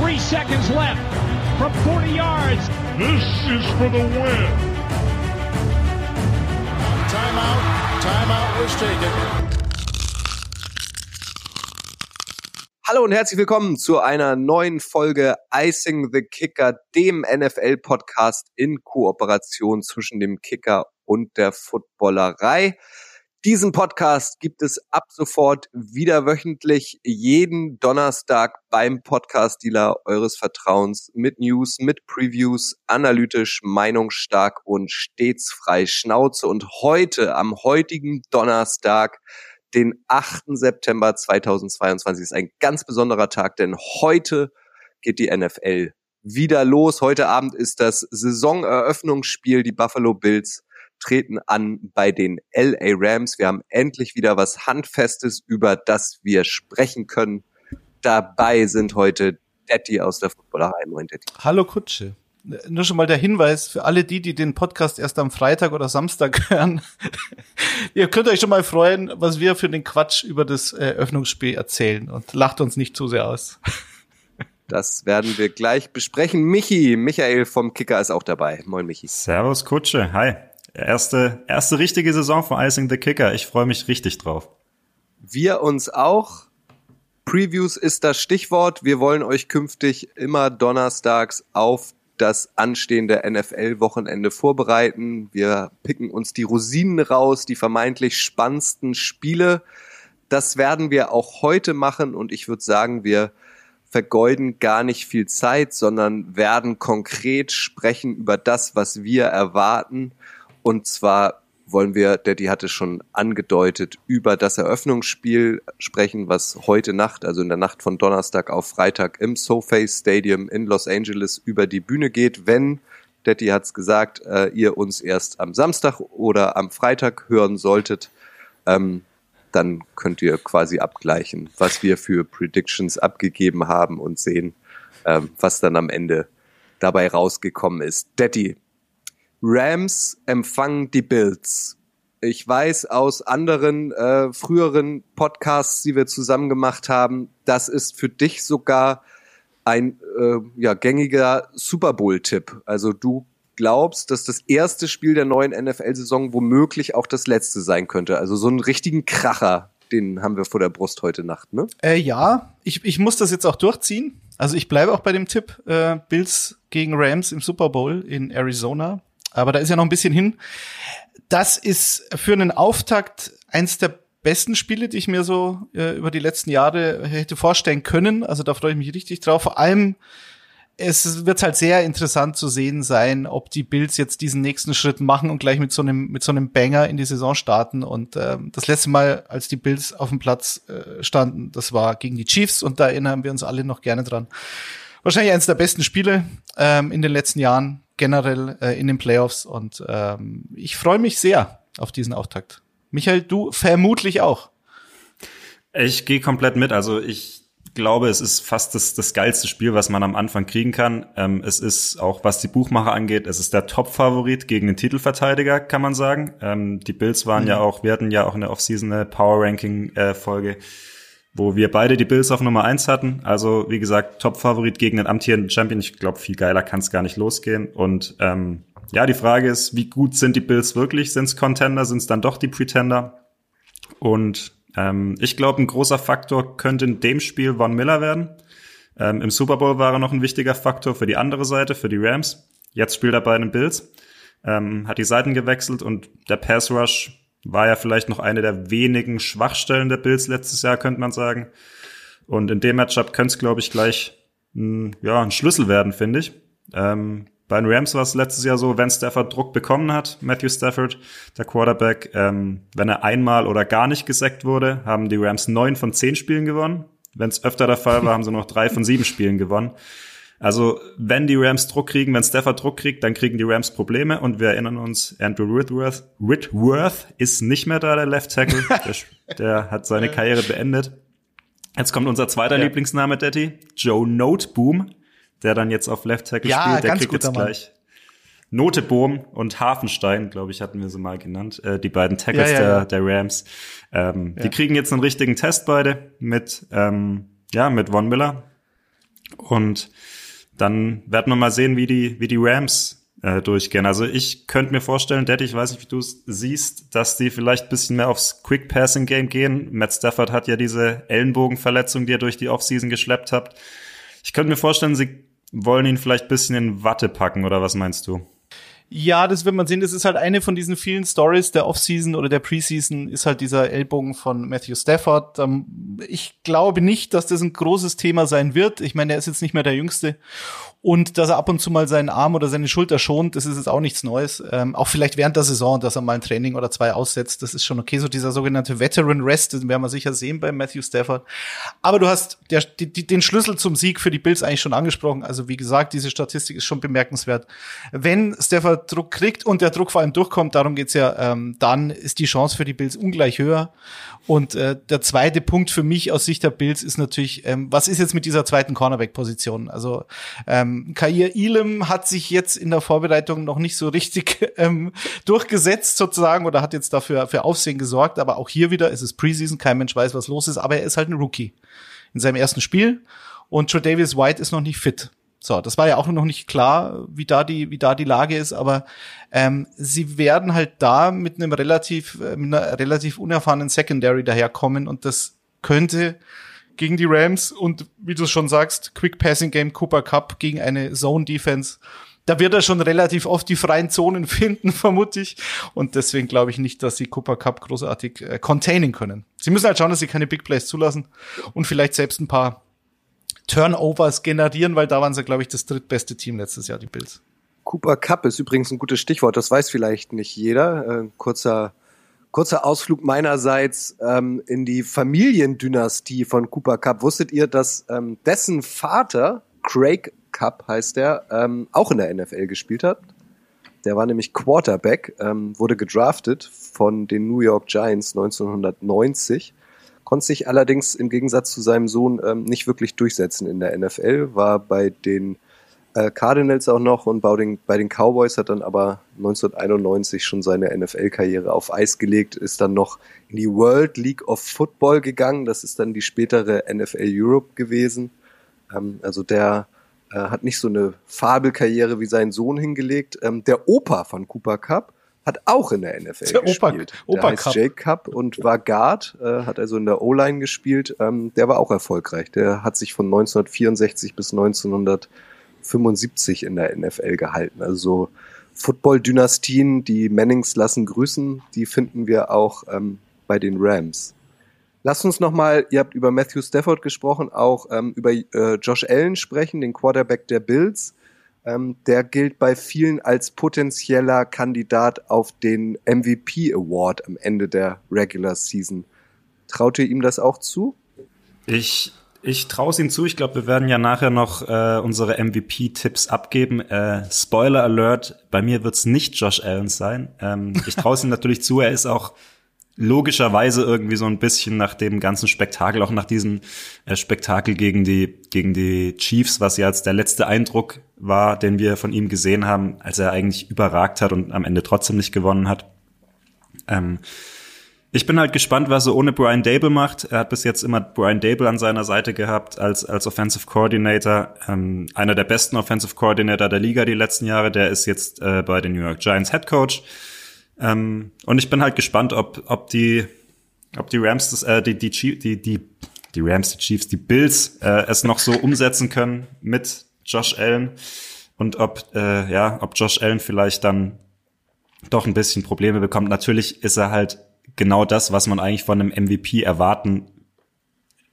Three seconds left from 40 yards. This is for the win. Timeout. Timeout was taken. Hallo und herzlich willkommen zu einer neuen Folge Icing the Kicker, dem NFL-Podcast in Kooperation zwischen dem Kicker und der Footballerei. Diesen Podcast gibt es ab sofort wieder wöchentlich jeden Donnerstag beim Podcast-Dealer eures Vertrauens mit News, mit Previews, analytisch, meinungsstark und stets frei Schnauze. Und heute, am heutigen Donnerstag, den 8. September 2022, ist ein ganz besonderer Tag, denn heute geht die NFL wieder los. Heute Abend ist das Saisoneröffnungsspiel. Die Buffalo Bills treten an bei den LA Rams. Wir haben endlich wieder was Handfestes, über das wir sprechen können. Dabei sind heute Detti aus der Footballerei. Moin, Detti. Hallo Kutsche. Nur schon mal der Hinweis für alle die, die den Podcast erst am Freitag oder Samstag hören. Ihr könnt euch schon mal freuen, was wir für den Quatsch über das Eröffnungsspiel erzählen und lacht uns nicht zu sehr aus. Das werden wir gleich besprechen. Michi, Michael vom Kicker ist auch dabei. Moin, Michi. Servus, Kutsche. Hi. Erste, erste richtige Saison von Icing the Kicker. Ich freue mich richtig drauf. Wir uns auch. Previews ist das Stichwort. Wir wollen euch künftig immer donnerstags auf das anstehende NFL-Wochenende vorbereiten. Wir picken uns die Rosinen raus, die vermeintlich spannendsten Spiele. Das werden wir auch heute machen und ich würde sagen, wir vergeuden gar nicht viel Zeit, sondern werden konkret sprechen über das, was wir erwarten und zwar wollen wir, Daddy hatte schon angedeutet, über das Eröffnungsspiel sprechen, was heute Nacht, also in der Nacht von Donnerstag auf Freitag im SoFi Stadium in Los Angeles über die Bühne geht. Wenn, Daddy hat's gesagt, äh, ihr uns erst am Samstag oder am Freitag hören solltet, ähm, dann könnt ihr quasi abgleichen, was wir für Predictions abgegeben haben und sehen, ähm, was dann am Ende dabei rausgekommen ist. Daddy, Rams empfangen die Bills. Ich weiß aus anderen äh, früheren Podcasts, die wir zusammen gemacht haben, das ist für dich sogar ein äh, ja, gängiger Super Bowl-Tipp. Also du glaubst, dass das erste Spiel der neuen NFL-Saison womöglich auch das letzte sein könnte. Also so einen richtigen Kracher, den haben wir vor der Brust heute Nacht, ne? Äh, ja, ich, ich muss das jetzt auch durchziehen. Also ich bleibe auch bei dem Tipp äh, Bills gegen Rams im Super Bowl in Arizona. Aber da ist ja noch ein bisschen hin. Das ist für einen Auftakt eins der besten Spiele, die ich mir so äh, über die letzten Jahre hätte vorstellen können. Also da freue ich mich richtig drauf. Vor allem, es wird halt sehr interessant zu sehen sein, ob die Bills jetzt diesen nächsten Schritt machen und gleich mit so einem mit so einem Banger in die Saison starten. Und ähm, das letzte Mal, als die Bills auf dem Platz äh, standen, das war gegen die Chiefs und da erinnern wir uns alle noch gerne dran. Wahrscheinlich eines der besten Spiele ähm, in den letzten Jahren generell äh, in den Playoffs und ähm, ich freue mich sehr auf diesen Auftakt. Michael, du vermutlich auch. Ich gehe komplett mit. Also ich glaube, es ist fast das, das geilste Spiel, was man am Anfang kriegen kann. Ähm, es ist auch, was die Buchmacher angeht, es ist der Top-Favorit gegen den Titelverteidiger, kann man sagen. Ähm, die Bills waren mhm. ja auch, wir hatten ja auch in der Offseason eine Power-Ranking-Folge. Äh, wo wir beide die Bills auf Nummer eins hatten. Also wie gesagt, Top-Favorit gegen den amtierenden Champion. Ich glaube, viel geiler kann es gar nicht losgehen. Und ähm, ja, die Frage ist, wie gut sind die Bills wirklich? Sind es Contender? Sind es dann doch die Pretender? Und ähm, ich glaube, ein großer Faktor könnte in dem Spiel Von Miller werden. Ähm, Im Super Bowl war er noch ein wichtiger Faktor für die andere Seite, für die Rams. Jetzt spielt er bei den Bills. Ähm, hat die Seiten gewechselt und der Pass Rush war ja vielleicht noch eine der wenigen Schwachstellen der Bills letztes Jahr, könnte man sagen. Und in dem Matchup könnte es, glaube ich, gleich ein, ja, ein Schlüssel werden, finde ich. Ähm, bei den Rams war es letztes Jahr so, wenn Stafford Druck bekommen hat, Matthew Stafford, der Quarterback, ähm, wenn er einmal oder gar nicht gesackt wurde, haben die Rams neun von zehn Spielen gewonnen. Wenn es öfter der Fall war, haben sie noch drei von sieben Spielen gewonnen. Also wenn die Rams Druck kriegen, wenn Stafford Druck kriegt, dann kriegen die Rams Probleme und wir erinnern uns, Andrew Whitworth, Whitworth ist nicht mehr da, der Left Tackle. der, der hat seine Karriere beendet. Jetzt kommt unser zweiter ja. Lieblingsname, Daddy, Joe Noteboom, der dann jetzt auf Left Tackle ja, spielt. Der kriegt jetzt Mann. gleich Noteboom und Hafenstein, glaube ich, hatten wir sie mal genannt, äh, die beiden Tackles ja, der, der Rams. Ähm, Die kriegen jetzt einen richtigen Test beide mit, ähm, ja, mit Von Miller, Und dann werden wir mal sehen, wie die, wie die Rams äh, durchgehen. Also ich könnte mir vorstellen, Daddy, ich weiß nicht, wie du es siehst, dass die vielleicht ein bisschen mehr aufs Quick Passing Game gehen. Matt Stafford hat ja diese Ellenbogenverletzung, die er durch die Offseason geschleppt hat. Ich könnte mir vorstellen, sie wollen ihn vielleicht ein bisschen in Watte packen, oder was meinst du? Ja, das wird man sehen. Das ist halt eine von diesen vielen Stories der Offseason oder der Preseason, ist halt dieser Ellbogen von Matthew Stafford. Ähm, ich glaube nicht, dass das ein großes Thema sein wird. Ich meine, er ist jetzt nicht mehr der Jüngste. Und dass er ab und zu mal seinen Arm oder seine Schulter schont, das ist jetzt auch nichts Neues. Ähm, auch vielleicht während der Saison, dass er mal ein Training oder zwei aussetzt, das ist schon okay. So dieser sogenannte Veteran Rest, den werden wir sicher sehen bei Matthew Stafford. Aber du hast der, die, den Schlüssel zum Sieg für die Bills eigentlich schon angesprochen. Also wie gesagt, diese Statistik ist schon bemerkenswert. Wenn Stafford Druck kriegt und der Druck vor allem durchkommt, darum geht's ja, ähm, dann ist die Chance für die Bills ungleich höher. Und äh, der zweite Punkt für mich aus Sicht der Bills ist natürlich, ähm, was ist jetzt mit dieser zweiten Cornerback-Position? Also ähm, Kair Elam hat sich jetzt in der Vorbereitung noch nicht so richtig ähm, durchgesetzt sozusagen oder hat jetzt dafür für Aufsehen gesorgt. Aber auch hier wieder ist es Preseason, kein Mensch weiß, was los ist, aber er ist halt ein Rookie in seinem ersten Spiel. Und Joe Davis White ist noch nicht fit. So, das war ja auch noch nicht klar, wie da die, wie da die Lage ist, aber ähm, sie werden halt da mit einem relativ, äh, mit einer relativ unerfahrenen Secondary daherkommen und das könnte gegen die Rams und wie du schon sagst, Quick Passing Game Cooper Cup gegen eine Zone Defense. Da wird er schon relativ oft die freien Zonen finden, vermute ich. Und deswegen glaube ich nicht, dass sie Cooper Cup großartig äh, containen können. Sie müssen halt schauen, dass sie keine Big Plays zulassen und vielleicht selbst ein paar Turnovers generieren, weil da waren sie, glaube ich, das drittbeste Team letztes Jahr, die Bills. Cooper Cup ist übrigens ein gutes Stichwort, das weiß vielleicht nicht jeder. Äh, kurzer, kurzer Ausflug meinerseits ähm, in die Familiendynastie von Cooper Cup. Wusstet ihr, dass ähm, dessen Vater, Craig Cup heißt er, ähm, auch in der NFL gespielt hat? Der war nämlich Quarterback, ähm, wurde gedraftet von den New York Giants 1990 konnte sich allerdings im Gegensatz zu seinem Sohn ähm, nicht wirklich durchsetzen in der NFL, war bei den äh, Cardinals auch noch und bei den, bei den Cowboys hat dann aber 1991 schon seine NFL-Karriere auf Eis gelegt, ist dann noch in die World League of Football gegangen, das ist dann die spätere NFL Europe gewesen. Ähm, also der äh, hat nicht so eine Fabelkarriere wie sein Sohn hingelegt. Ähm, der Opa von Cooper Cup hat auch in der NFL der gespielt. Opa, Opa der heißt Cup. Jake Cup und war Guard, äh, hat also in der O-Line gespielt. Ähm, der war auch erfolgreich. Der hat sich von 1964 bis 1975 in der NFL gehalten. Also Football-Dynastien, die Mannings lassen grüßen, die finden wir auch ähm, bei den Rams. Lasst uns nochmal, ihr habt über Matthew Stafford gesprochen, auch ähm, über äh, Josh Allen sprechen, den Quarterback der Bills. Ähm, der gilt bei vielen als potenzieller Kandidat auf den MVP Award am Ende der Regular Season. Traut ihr ihm das auch zu? Ich ich traue es ihm zu. Ich glaube, wir werden ja nachher noch äh, unsere MVP-Tipps abgeben. Äh, Spoiler Alert: Bei mir wird es nicht Josh Allen sein. Ähm, ich traue es ihm natürlich zu. Er ist auch logischerweise irgendwie so ein bisschen nach dem ganzen Spektakel, auch nach diesem äh, Spektakel gegen die, gegen die Chiefs, was ja jetzt der letzte Eindruck war, den wir von ihm gesehen haben, als er eigentlich überragt hat und am Ende trotzdem nicht gewonnen hat. Ähm, ich bin halt gespannt, was er ohne Brian Dable macht. Er hat bis jetzt immer Brian Dable an seiner Seite gehabt als, als Offensive Coordinator. Ähm, einer der besten Offensive Coordinator der Liga die letzten Jahre. Der ist jetzt äh, bei den New York Giants Head Coach. Ähm, und ich bin halt gespannt, ob, ob die, ob die Rams das, äh, die, die, die, die, die Rams, die Chiefs, die Bills äh, es noch so umsetzen können mit Josh Allen und ob, äh, ja, ob Josh Allen vielleicht dann doch ein bisschen Probleme bekommt. Natürlich ist er halt genau das, was man eigentlich von einem MVP erwarten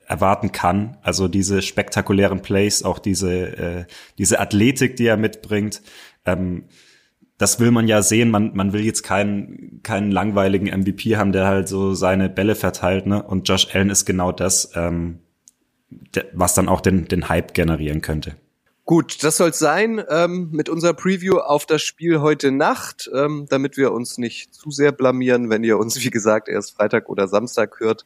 erwarten kann. Also diese spektakulären Plays, auch diese äh, diese Athletik, die er mitbringt. Ähm, das will man ja sehen. Man, man will jetzt keinen, keinen langweiligen MVP haben, der halt so seine Bälle verteilt. Ne? Und Josh Allen ist genau das, ähm, der, was dann auch den, den Hype generieren könnte. Gut, das soll's sein ähm, mit unserer Preview auf das Spiel heute Nacht, ähm, damit wir uns nicht zu sehr blamieren, wenn ihr uns, wie gesagt, erst Freitag oder Samstag hört.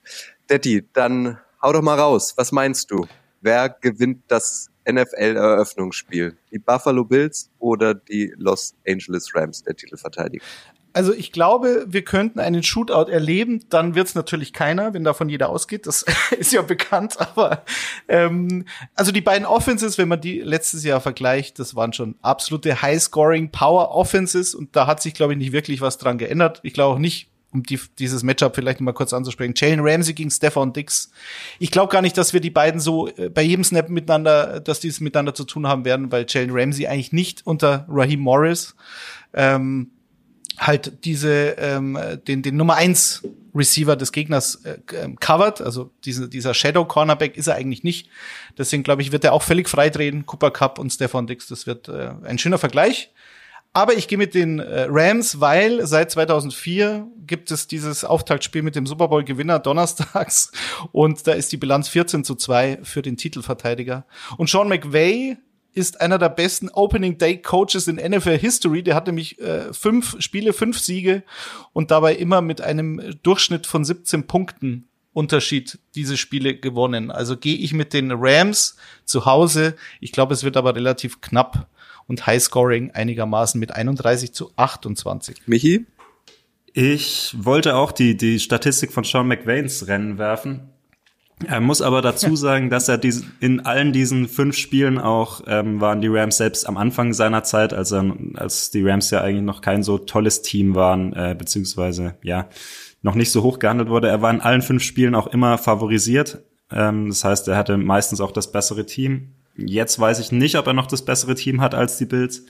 Detti, dann hau doch mal raus. Was meinst du? Wer gewinnt das NFL-Eröffnungsspiel? Die Buffalo Bills oder die Los Angeles Rams, der Titelverteidiger? Also ich glaube, wir könnten einen Shootout erleben. Dann wird es natürlich keiner, wenn davon jeder ausgeht. Das ist ja bekannt. Aber ähm, also die beiden Offenses, wenn man die letztes Jahr vergleicht, das waren schon absolute High-Scoring Power Offenses und da hat sich glaube ich nicht wirklich was dran geändert. Ich glaube auch nicht, um die, dieses Matchup vielleicht mal kurz anzusprechen. Jalen Ramsey gegen Stefan Dix. Ich glaube gar nicht, dass wir die beiden so äh, bei jedem Snap miteinander, dass die es miteinander zu tun haben werden, weil Jalen Ramsey eigentlich nicht unter Raheem Morris ähm, halt diese ähm, den den Nummer eins Receiver des Gegners äh, ähm, covert, also diese, dieser Shadow Cornerback ist er eigentlich nicht. Deswegen glaube ich, wird er auch völlig frei drehen. Cooper Cup und Stefan Dix, das wird äh, ein schöner Vergleich. Aber ich gehe mit den äh, Rams, weil seit 2004 gibt es dieses Auftaktspiel mit dem Super Bowl Gewinner donnerstags und da ist die Bilanz 14 zu 2 für den Titelverteidiger. Und Sean McVay ist einer der besten Opening Day Coaches in NFL History. Der hat nämlich äh, fünf Spiele, fünf Siege und dabei immer mit einem Durchschnitt von 17 Punkten Unterschied diese Spiele gewonnen. Also gehe ich mit den Rams zu Hause. Ich glaube, es wird aber relativ knapp und Highscoring einigermaßen mit 31 zu 28. Michi? Ich wollte auch die, die Statistik von Sean McVains Rennen werfen. Er muss aber dazu sagen, dass er diese, in allen diesen fünf Spielen auch ähm, waren die Rams selbst am Anfang seiner Zeit, als, er, als die Rams ja eigentlich noch kein so tolles Team waren, äh, beziehungsweise ja noch nicht so hoch gehandelt wurde. Er war in allen fünf Spielen auch immer favorisiert. Ähm, das heißt, er hatte meistens auch das bessere Team. Jetzt weiß ich nicht, ob er noch das bessere Team hat als die Bills.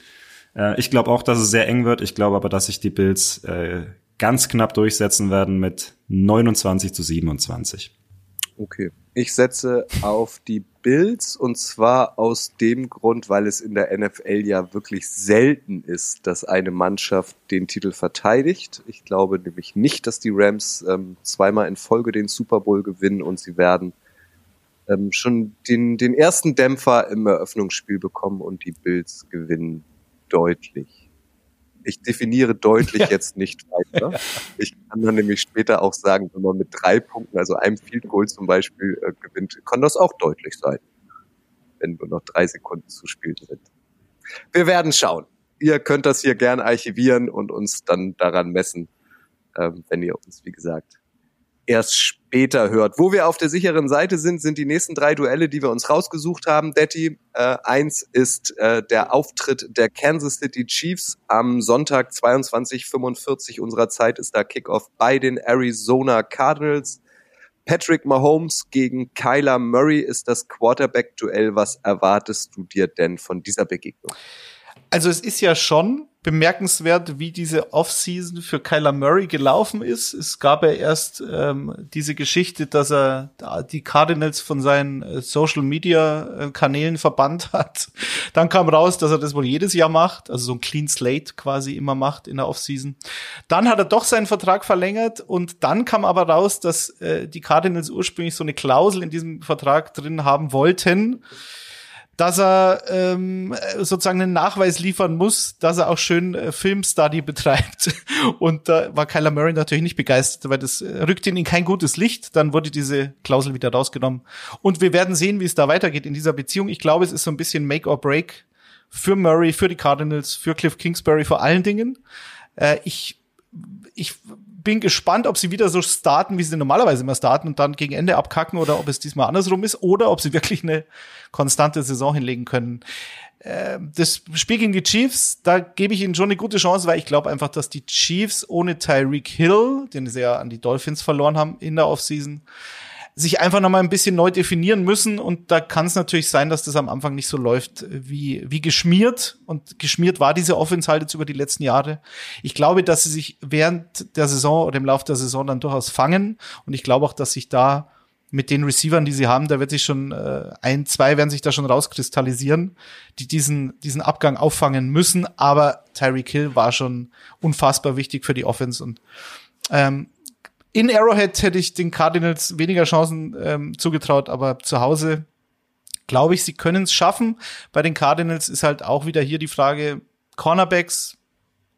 Äh, ich glaube auch, dass es sehr eng wird. Ich glaube aber, dass sich die Bills äh, ganz knapp durchsetzen werden mit 29 zu 27. Okay. Ich setze auf die Bills und zwar aus dem Grund, weil es in der NFL ja wirklich selten ist, dass eine Mannschaft den Titel verteidigt. Ich glaube nämlich nicht, dass die Rams ähm, zweimal in Folge den Super Bowl gewinnen und sie werden ähm, schon den, den ersten Dämpfer im Eröffnungsspiel bekommen und die Bills gewinnen deutlich. Ich definiere deutlich ja. jetzt nicht weiter. Ich kann dann nämlich später auch sagen, wenn man mit drei Punkten, also einem Field Goal zum Beispiel, äh, gewinnt, kann das auch deutlich sein, wenn nur noch drei Sekunden zu spielen sind. Wir werden schauen. Ihr könnt das hier gerne archivieren und uns dann daran messen, ähm, wenn ihr uns, wie gesagt, erst später hört. Wo wir auf der sicheren Seite sind, sind die nächsten drei Duelle, die wir uns rausgesucht haben. Detti, äh, eins ist äh, der Auftritt der Kansas City Chiefs am Sonntag 22:45 unserer Zeit ist da Kickoff bei den Arizona Cardinals. Patrick Mahomes gegen Kyler Murray ist das Quarterback-Duell. Was erwartest du dir denn von dieser Begegnung? Also es ist ja schon bemerkenswert, wie diese Offseason für Kyler Murray gelaufen ist. Es gab ja erst ähm, diese Geschichte, dass er die Cardinals von seinen äh, Social Media äh, Kanälen verbannt hat. Dann kam raus, dass er das wohl jedes Jahr macht, also so ein Clean Slate quasi immer macht in der Offseason. Dann hat er doch seinen Vertrag verlängert und dann kam aber raus, dass äh, die Cardinals ursprünglich so eine Klausel in diesem Vertrag drin haben wollten dass er ähm, sozusagen einen Nachweis liefern muss, dass er auch schön äh, Filmstudy betreibt. Und da war Kyler Murray natürlich nicht begeistert, weil das äh, rückt ihn in kein gutes Licht. Dann wurde diese Klausel wieder rausgenommen. Und wir werden sehen, wie es da weitergeht in dieser Beziehung. Ich glaube, es ist so ein bisschen Make or Break für Murray, für die Cardinals, für Cliff Kingsbury vor allen Dingen. Äh, ich ich bin gespannt, ob sie wieder so starten, wie sie normalerweise immer starten und dann gegen Ende abkacken oder ob es diesmal andersrum ist oder ob sie wirklich eine konstante Saison hinlegen können. Ähm, das Spiel gegen die Chiefs, da gebe ich ihnen schon eine gute Chance, weil ich glaube einfach, dass die Chiefs ohne Tyreek Hill, den sie ja an die Dolphins verloren haben in der Offseason, sich einfach noch mal ein bisschen neu definieren müssen und da kann es natürlich sein, dass das am Anfang nicht so läuft wie wie geschmiert und geschmiert war diese Offense halt jetzt über die letzten Jahre. Ich glaube, dass sie sich während der Saison oder im Laufe der Saison dann durchaus fangen und ich glaube auch, dass sich da mit den Receivern, die sie haben, da wird sich schon äh, ein, zwei werden sich da schon rauskristallisieren, die diesen diesen Abgang auffangen müssen. Aber Tyreek Hill war schon unfassbar wichtig für die Offense und ähm, in Arrowhead hätte ich den Cardinals weniger Chancen ähm, zugetraut, aber zu Hause glaube ich, sie können es schaffen. Bei den Cardinals ist halt auch wieder hier die Frage, Cornerbacks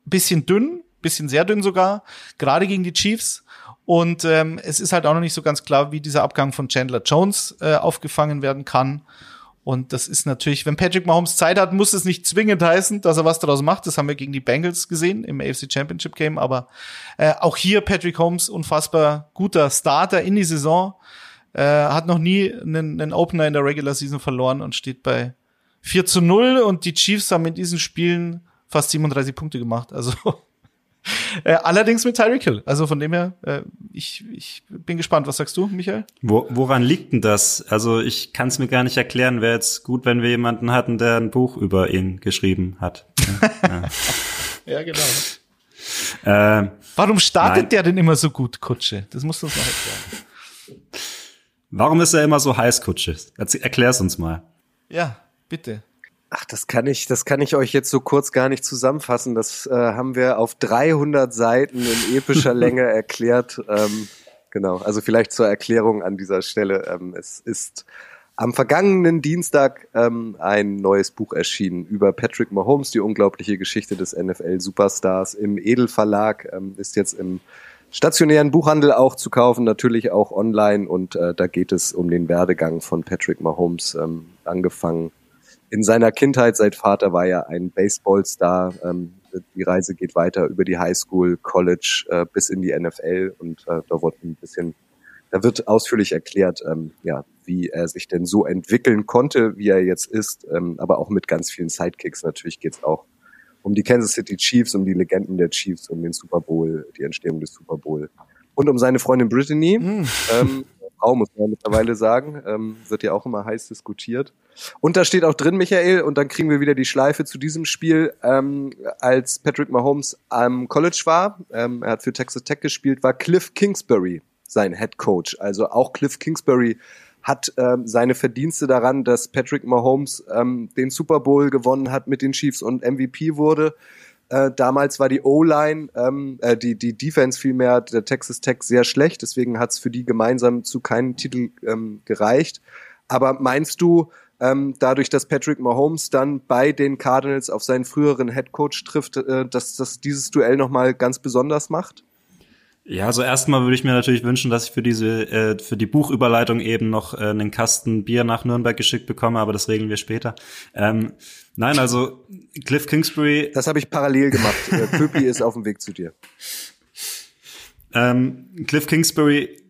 bisschen dünn, bisschen sehr dünn sogar, gerade gegen die Chiefs. Und ähm, es ist halt auch noch nicht so ganz klar, wie dieser Abgang von Chandler Jones äh, aufgefangen werden kann. Und das ist natürlich, wenn Patrick Mahomes Zeit hat, muss es nicht zwingend heißen, dass er was daraus macht. Das haben wir gegen die Bengals gesehen im AFC Championship Game. Aber äh, auch hier Patrick Holmes unfassbar guter Starter in die Saison. Äh, hat noch nie einen, einen Opener in der Regular Season verloren und steht bei 4 zu 0. Und die Chiefs haben in diesen Spielen fast 37 Punkte gemacht. Also Äh, allerdings mit Tyreek Hill. Also von dem her, äh, ich, ich bin gespannt. Was sagst du, Michael? Wo, woran liegt denn das? Also ich kann es mir gar nicht erklären. Wäre jetzt gut, wenn wir jemanden hatten, der ein Buch über ihn geschrieben hat. ja. ja, genau. Äh, Warum startet nein. der denn immer so gut, Kutsche? Das musst du uns noch erklären. Warum ist er immer so heiß, Kutsche? Erklär's uns mal. Ja, bitte. Ach, das kann ich, das kann ich euch jetzt so kurz gar nicht zusammenfassen. Das äh, haben wir auf 300 Seiten in epischer Länge erklärt. Ähm, genau, also vielleicht zur Erklärung an dieser Stelle. Ähm, es ist am vergangenen Dienstag ähm, ein neues Buch erschienen über Patrick Mahomes, die unglaubliche Geschichte des NFL-Superstars im Edelverlag, ähm, ist jetzt im stationären Buchhandel auch zu kaufen, natürlich auch online und äh, da geht es um den Werdegang von Patrick Mahomes, ähm, angefangen in seiner Kindheit, sein Vater war ja ein Baseballstar. Ähm, die Reise geht weiter über die Highschool, College äh, bis in die NFL und äh, da wird ein bisschen, da wird ausführlich erklärt, ähm, ja, wie er sich denn so entwickeln konnte, wie er jetzt ist, ähm, aber auch mit ganz vielen Sidekicks. Natürlich geht's auch um die Kansas City Chiefs, um die Legenden der Chiefs, um den Super Bowl, die Entstehung des Super Bowl und um seine Freundin Brittany. Mm. Ähm, Frau, muss man mittlerweile sagen. Ähm, wird ja auch immer heiß diskutiert. Und da steht auch drin, Michael, und dann kriegen wir wieder die Schleife zu diesem Spiel, ähm, als Patrick Mahomes am College war, ähm, er hat für Texas Tech gespielt, war Cliff Kingsbury sein Head Coach. Also auch Cliff Kingsbury hat ähm, seine Verdienste daran, dass Patrick Mahomes ähm, den Super Bowl gewonnen hat mit den Chiefs und MVP wurde. Äh, damals war die O-Line, ähm, äh, die, die Defense vielmehr der Texas Tech sehr schlecht, deswegen hat es für die gemeinsam zu keinem Titel ähm, gereicht. Aber meinst du, ähm, dadurch, dass Patrick Mahomes dann bei den Cardinals auf seinen früheren Headcoach trifft, äh, dass das dieses Duell nochmal ganz besonders macht? Ja, also erstmal würde ich mir natürlich wünschen, dass ich für diese, äh, für die Buchüberleitung eben noch äh, einen Kasten Bier nach Nürnberg geschickt bekomme, aber das regeln wir später. Ähm, nein, also Cliff Kingsbury. Das habe ich parallel gemacht. Köpi ist auf dem Weg zu dir. Ähm, Cliff Kingsbury,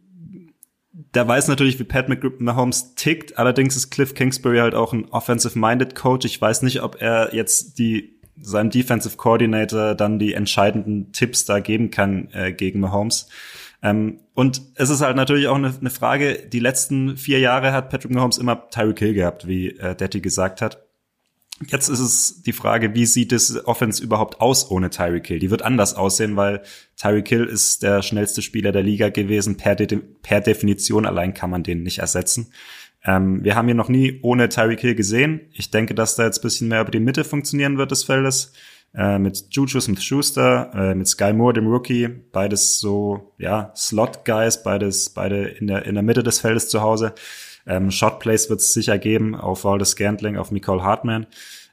der weiß natürlich, wie Pat Mahomes tickt. Allerdings ist Cliff Kingsbury halt auch ein offensive-minded Coach. Ich weiß nicht, ob er jetzt die seinem Defensive Coordinator dann die entscheidenden Tipps da geben kann äh, gegen Mahomes. Ähm, und es ist halt natürlich auch eine, eine, Frage, die letzten vier Jahre hat Patrick Mahomes immer Tyreek Hill gehabt, wie äh, Detti gesagt hat. Jetzt ist es die Frage, wie sieht es Offense überhaupt aus ohne Tyreek Hill? Die wird anders aussehen, weil Tyreek Hill ist der schnellste Spieler der Liga gewesen. Per, De per Definition allein kann man den nicht ersetzen. Ähm, wir haben ihn noch nie ohne Tyreek Hill gesehen. Ich denke, dass da jetzt bisschen mehr über die Mitte funktionieren wird des Feldes. Äh, mit Juju Smith-Schuster, äh, mit Sky Moore, dem Rookie, beides so, ja, Slot-Guys, beides, beide in der, in der Mitte des Feldes zu Hause. Ähm, Shot-Plays wird es sicher geben auf Waldes Scantling, auf Nicole Hartman.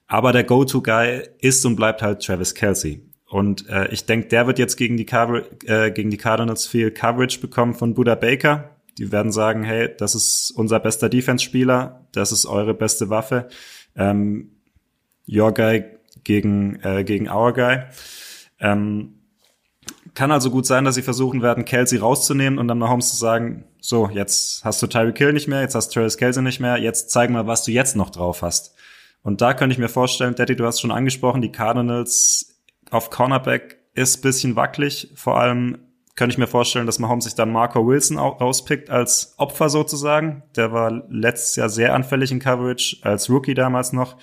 Aber der Go-To-Guy ist und bleibt halt Travis Kelsey. Und äh, ich denke, der wird jetzt gegen die, Cover äh, gegen die Cardinals viel Coverage bekommen von Buda Baker, die werden sagen, hey, das ist unser bester Defense-Spieler, das ist eure beste Waffe. Ähm, your guy gegen, äh, gegen our guy. Ähm, kann also gut sein, dass sie versuchen werden, Kelsey rauszunehmen und dann Mahomes zu sagen, so, jetzt hast du Tyreek Hill nicht mehr, jetzt hast du Travis Kelsey nicht mehr, jetzt zeig mal, was du jetzt noch drauf hast. Und da könnte ich mir vorstellen, Daddy, du hast schon angesprochen, die Cardinals auf Cornerback ist bisschen wackelig, vor allem könnte ich mir vorstellen, dass Mahomes sich dann Marco Wilson rauspickt als Opfer sozusagen. Der war letztes Jahr sehr anfällig in Coverage, als Rookie damals noch.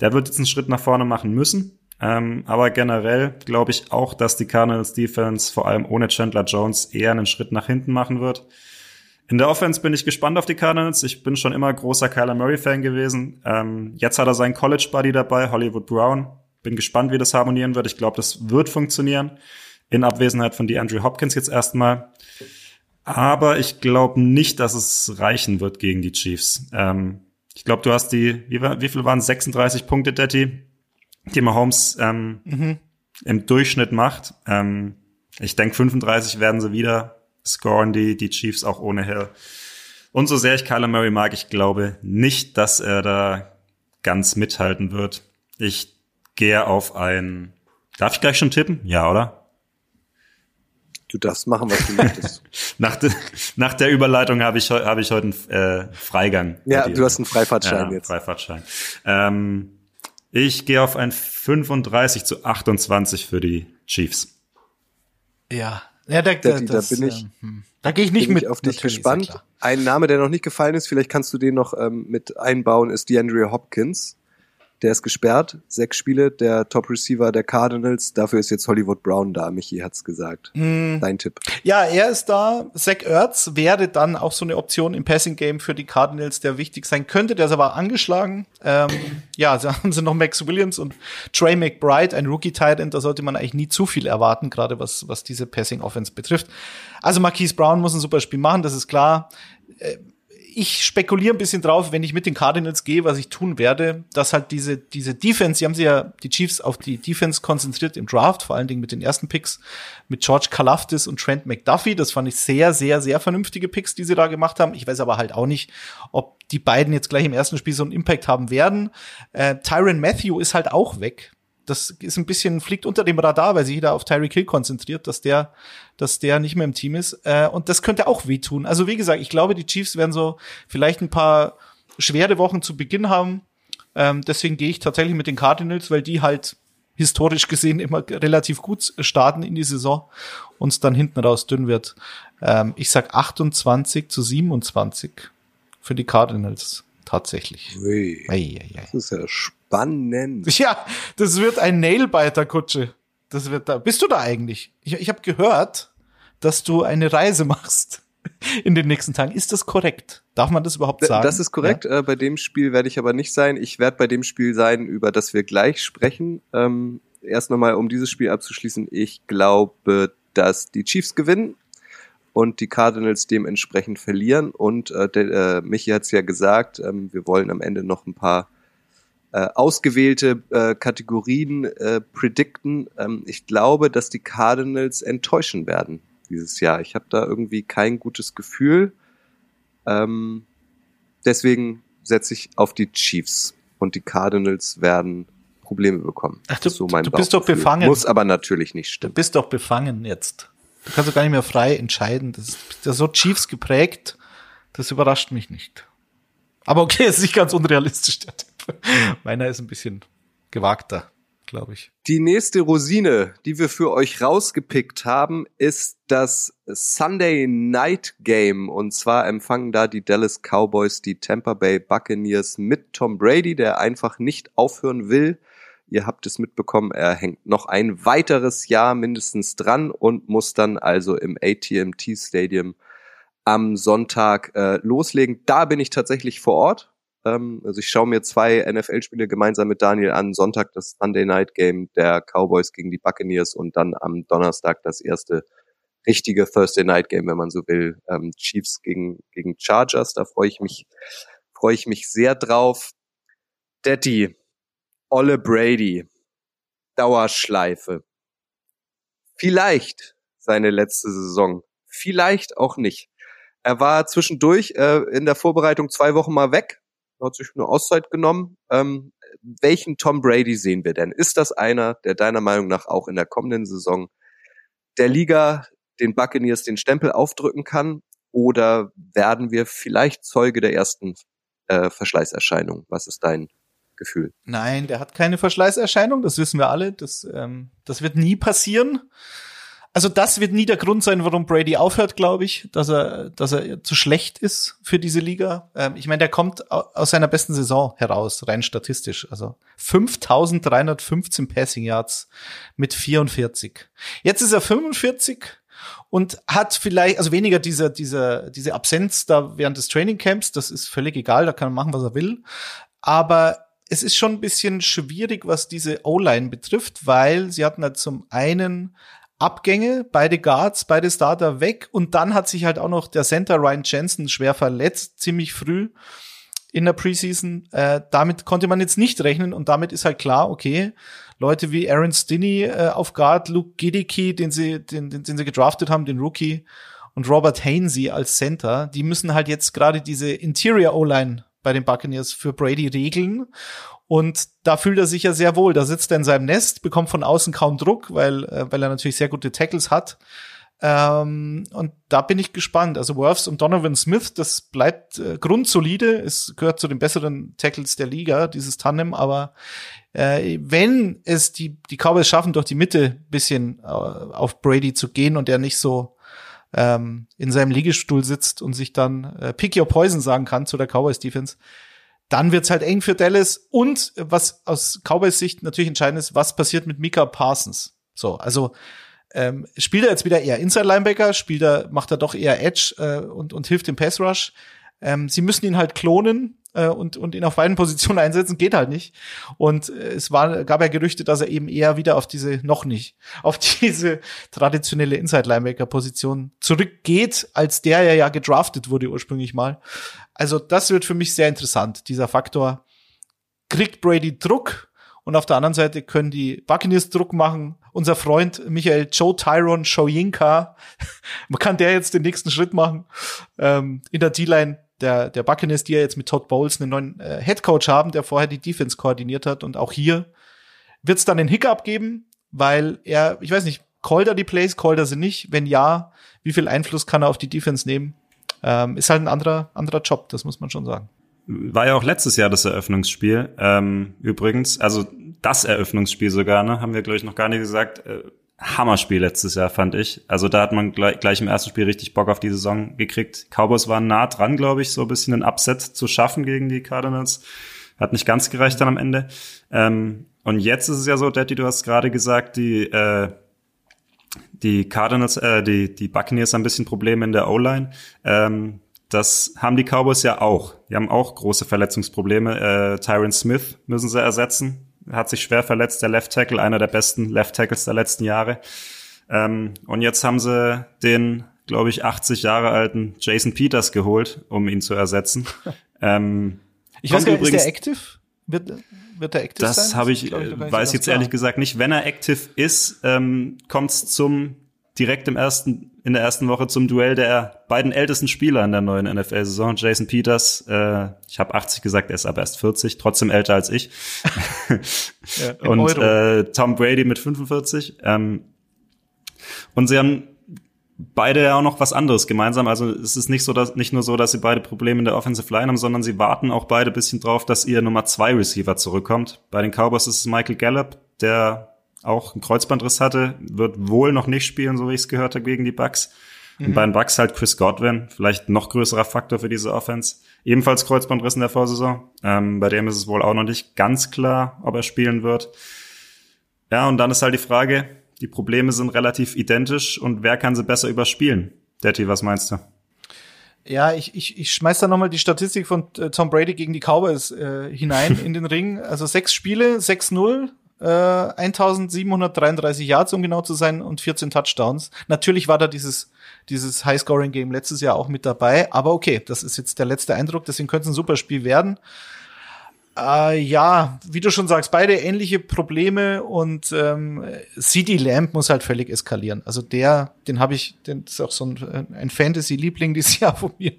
Der wird jetzt einen Schritt nach vorne machen müssen. Ähm, aber generell glaube ich auch, dass die Cardinals Defense vor allem ohne Chandler Jones eher einen Schritt nach hinten machen wird. In der Offense bin ich gespannt auf die Cardinals. Ich bin schon immer großer Kyler Murray Fan gewesen. Ähm, jetzt hat er seinen College Buddy dabei, Hollywood Brown. Bin gespannt, wie das harmonieren wird. Ich glaube, das wird funktionieren in Abwesenheit von DeAndre Hopkins jetzt erstmal. Aber ich glaube nicht, dass es reichen wird gegen die Chiefs. Ähm, ich glaube, du hast die, wie, wie viel waren 36 Punkte, Detti, die Mahomes ähm, mhm. im Durchschnitt macht. Ähm, ich denke, 35 werden sie wieder scoren, die, die Chiefs auch ohne Hill. Und so sehr ich Kyler Murray mag, ich glaube nicht, dass er da ganz mithalten wird. Ich gehe auf ein. Darf ich gleich schon tippen? Ja, oder? Du darfst machen, was du möchtest. nach, de, nach der Überleitung habe ich, hab ich heute einen äh, Freigang. Ja, du hast einen Freifahrtschein ja, jetzt. Freifahrtschein. Ähm, ich gehe auf ein 35 zu 28 für die Chiefs. Ja, ja, da, da, das, da bin ich, ähm, da gehe ich nicht bin mit. ich auf dich gespannt. Ein Name, der noch nicht gefallen ist, vielleicht kannst du den noch ähm, mit einbauen, ist DeAndre Hopkins. Der ist gesperrt, sechs Spiele, der Top Receiver der Cardinals. Dafür ist jetzt Hollywood Brown da. Michi hat's gesagt. Hm. Dein Tipp. Ja, er ist da. Zach Ertz wäre dann auch so eine Option im Passing Game für die Cardinals, der wichtig sein könnte. Der ist aber angeschlagen. Ähm, ja, da haben sie noch Max Williams und Trey McBride, ein Rookie Tight End. Da sollte man eigentlich nie zu viel erwarten, gerade was, was diese Passing Offense betrifft. Also Marquise Brown muss ein super Spiel machen, das ist klar. Äh, ich spekuliere ein bisschen drauf, wenn ich mit den Cardinals gehe, was ich tun werde, dass halt diese, diese Defense, die haben sie ja, die Chiefs auf die Defense konzentriert im Draft, vor allen Dingen mit den ersten Picks, mit George Kalafdis und Trent McDuffie. Das fand ich sehr, sehr, sehr vernünftige Picks, die sie da gemacht haben. Ich weiß aber halt auch nicht, ob die beiden jetzt gleich im ersten Spiel so einen Impact haben werden. Äh, Tyron Matthew ist halt auch weg. Das ist ein bisschen, fliegt unter dem Radar, weil sich jeder auf Tyreek Hill konzentriert, dass der, dass der nicht mehr im Team ist. Äh, und das könnte auch wehtun. Also wie gesagt, ich glaube, die Chiefs werden so vielleicht ein paar schwere Wochen zu Beginn haben. Ähm, deswegen gehe ich tatsächlich mit den Cardinals, weil die halt historisch gesehen immer relativ gut starten in die Saison und es dann hinten raus dünn wird. Ähm, ich sag 28 zu 27 für die Cardinals tatsächlich. Ui, Ei, ei, ei. das ist ja spannend. Ja, das wird ein Nailbiter, Kutsche. Das wird da. Bist du da eigentlich? Ich, ich habe gehört, dass du eine Reise machst in den nächsten Tagen. Ist das korrekt? Darf man das überhaupt sagen? Das ist korrekt. Äh, bei dem Spiel werde ich aber nicht sein. Ich werde bei dem Spiel sein, über das wir gleich sprechen. Ähm, erst nochmal, um dieses Spiel abzuschließen. Ich glaube, dass die Chiefs gewinnen und die Cardinals dementsprechend verlieren. Und äh, der, äh, Michi hat es ja gesagt, ähm, wir wollen am Ende noch ein paar äh, ausgewählte äh, Kategorien äh, predikten. Ähm, ich glaube, dass die Cardinals enttäuschen werden dieses Jahr. Ich habe da irgendwie kein gutes Gefühl. Ähm, deswegen setze ich auf die Chiefs und die Cardinals werden Probleme bekommen. Ach, du- so mein du bist doch befangen. Muss aber natürlich nicht Du stimmen. bist doch befangen jetzt. Du kannst doch gar nicht mehr frei entscheiden. Das ist ja so Chiefs geprägt. Das überrascht mich nicht. Aber okay, es ist nicht ganz unrealistisch, der Tipp. Meiner ist ein bisschen gewagter, glaube ich. Die nächste Rosine, die wir für euch rausgepickt haben, ist das Sunday Night Game. Und zwar empfangen da die Dallas Cowboys die Tampa Bay Buccaneers mit Tom Brady, der einfach nicht aufhören will. Ihr habt es mitbekommen, er hängt noch ein weiteres Jahr mindestens dran und muss dann also im AT&T Stadium am Sonntag äh, loslegen. Da bin ich tatsächlich vor Ort. Ähm, also ich schaue mir zwei NFL-Spiele gemeinsam mit Daniel an. Sonntag das Sunday Night Game der Cowboys gegen die Buccaneers und dann am Donnerstag das erste richtige Thursday Night Game, wenn man so will, ähm, Chiefs gegen gegen Chargers. Da freue ich mich freue ich mich sehr drauf. Daddy, Olle Brady, Dauerschleife. Vielleicht seine letzte Saison, vielleicht auch nicht. Er war zwischendurch äh, in der Vorbereitung zwei Wochen mal weg, hat sich eine Auszeit genommen. Ähm, welchen Tom Brady sehen wir denn? Ist das einer, der deiner Meinung nach auch in der kommenden Saison der Liga den Buccaneers den Stempel aufdrücken kann? Oder werden wir vielleicht Zeuge der ersten äh, Verschleißerscheinung? Was ist dein Gefühl? Nein, der hat keine Verschleißerscheinung, das wissen wir alle. Das, ähm, das wird nie passieren. Also das wird nie der Grund sein, warum Brady aufhört, glaube ich, dass er, dass er zu schlecht ist für diese Liga. Ähm, ich meine, der kommt au- aus seiner besten Saison heraus, rein statistisch. Also 5.315 Passing Yards mit 44. Jetzt ist er 45 und hat vielleicht, also weniger diese, diese, diese Absenz da während des Trainingcamps, das ist völlig egal, da kann er machen, was er will. Aber es ist schon ein bisschen schwierig, was diese O-Line betrifft, weil sie hatten halt zum einen Abgänge, beide Guards, beide Starter weg und dann hat sich halt auch noch der Center Ryan Jensen schwer verletzt, ziemlich früh in der Preseason. Äh, damit konnte man jetzt nicht rechnen und damit ist halt klar, okay, Leute wie Aaron Stinney äh, auf Guard, Luke Gidicki, den sie, den, den, den sie gedraftet haben, den Rookie, und Robert Hainsey als Center, die müssen halt jetzt gerade diese Interior O-Line bei den Buccaneers für Brady regeln. Und da fühlt er sich ja sehr wohl. Da sitzt er in seinem Nest, bekommt von außen kaum Druck, weil, äh, weil er natürlich sehr gute Tackles hat. Ähm, und da bin ich gespannt. Also Worths und Donovan Smith, das bleibt äh, grundsolide. Es gehört zu den besseren Tackles der Liga, dieses Tandem. Aber äh, wenn es die, die Cowboys schaffen, durch die Mitte bisschen äh, auf Brady zu gehen und er nicht so ähm, in seinem Liegestuhl sitzt und sich dann äh, Pick Your Poison sagen kann zu der Cowboys Defense, dann wird's halt eng für Dallas. Und was aus Cowboys Sicht natürlich entscheidend ist, was passiert mit Mika Parsons? So, also ähm, spielt er jetzt wieder eher Inside Linebacker? Spielt er, macht er doch eher Edge äh, und, und hilft im Pass Rush? Ähm, sie müssen ihn halt klonen äh, und, und ihn auf beiden Positionen einsetzen, geht halt nicht. Und äh, es war, gab ja Gerüchte, dass er eben eher wieder auf diese, noch nicht, auf diese traditionelle Inside Linebacker Position zurückgeht, als der er ja gedraftet wurde ursprünglich mal. Also das wird für mich sehr interessant, dieser Faktor. Kriegt Brady Druck und auf der anderen Seite können die Buccaneers Druck machen. Unser Freund Michael Joe Tyron Shoyinka, kann der jetzt den nächsten Schritt machen ähm, in der D-Line der, der Buccaneers, die ja jetzt mit Todd Bowles einen neuen äh, Head Coach haben, der vorher die Defense koordiniert hat. Und auch hier wird es dann einen Hiccup geben, weil er, ich weiß nicht, callt er die Plays, callt er sie nicht? Wenn ja, wie viel Einfluss kann er auf die Defense nehmen? Ähm, ist halt ein anderer, anderer Job, das muss man schon sagen. War ja auch letztes Jahr das Eröffnungsspiel. Ähm, übrigens, also das Eröffnungsspiel sogar, ne, haben wir, glaube ich, noch gar nicht gesagt. Äh, Hammerspiel letztes Jahr, fand ich. Also da hat man gleich, gleich im ersten Spiel richtig Bock auf die Saison gekriegt. Cowboys waren nah dran, glaube ich, so ein bisschen ein Upset zu schaffen gegen die Cardinals. Hat nicht ganz gereicht dann am Ende. Ähm, und jetzt ist es ja so, Daddy, du hast gerade gesagt, die, äh, die Cardinals, äh, die, die Buccaneers haben ein bisschen Probleme in der O-Line. Ähm, das haben die Cowboys ja auch. Die haben auch große Verletzungsprobleme. Äh, Tyron Smith müssen sie ersetzen hat sich schwer verletzt, der Left Tackle, einer der besten Left Tackles der letzten Jahre. Ähm, und jetzt haben sie den, glaube ich, 80 Jahre alten Jason Peters geholt, um ihn zu ersetzen. ähm, ich weiß gar nicht, übrigens, ist der active? Wird, wird der active das sein? Das habe ich, ich weiß jetzt klar. ehrlich gesagt nicht. Wenn er active ist, ähm, kommt es zum direkt im ersten, in der ersten Woche zum Duell der beiden ältesten Spieler in der neuen NFL-Saison. Jason Peters, äh, ich habe 80 gesagt, er ist aber erst 40, trotzdem älter als ich. ja, und äh, Tom Brady mit 45. Ähm, und sie haben beide ja auch noch was anderes gemeinsam. Also es ist nicht so, dass nicht nur so, dass sie beide Probleme in der Offensive Line haben, sondern sie warten auch beide bisschen drauf, dass ihr Nummer zwei Receiver zurückkommt. Bei den Cowboys ist es Michael Gallup, der auch einen Kreuzbandriss hatte, wird wohl noch nicht spielen, so wie ich es gehört habe, gegen die Bucks. Mhm. Und bei den Bucks halt Chris Godwin, vielleicht noch größerer Faktor für diese Offense. Ebenfalls Kreuzbandriss in der Vorsaison. Ähm, bei dem ist es wohl auch noch nicht ganz klar, ob er spielen wird. Ja, und dann ist halt die Frage, die Probleme sind relativ identisch und wer kann sie besser überspielen? Detti, was meinst du? Ja, ich, ich, ich schmeiß da nochmal die Statistik von äh, Tom Brady gegen die Cowboys äh, hinein in den Ring. Also sechs Spiele, 6-0, äh, 1733 Yards, um genau zu sein, und 14 Touchdowns. Natürlich war da dieses, dieses High-Scoring-Game letztes Jahr auch mit dabei, aber okay, das ist jetzt der letzte Eindruck, deswegen könnte es ein super Spiel werden. Äh, ja, wie du schon sagst, beide ähnliche Probleme und ähm, CD Lamp muss halt völlig eskalieren. Also der, den habe ich, den ist auch so ein, ein Fantasy-Liebling dieses Jahr von mir.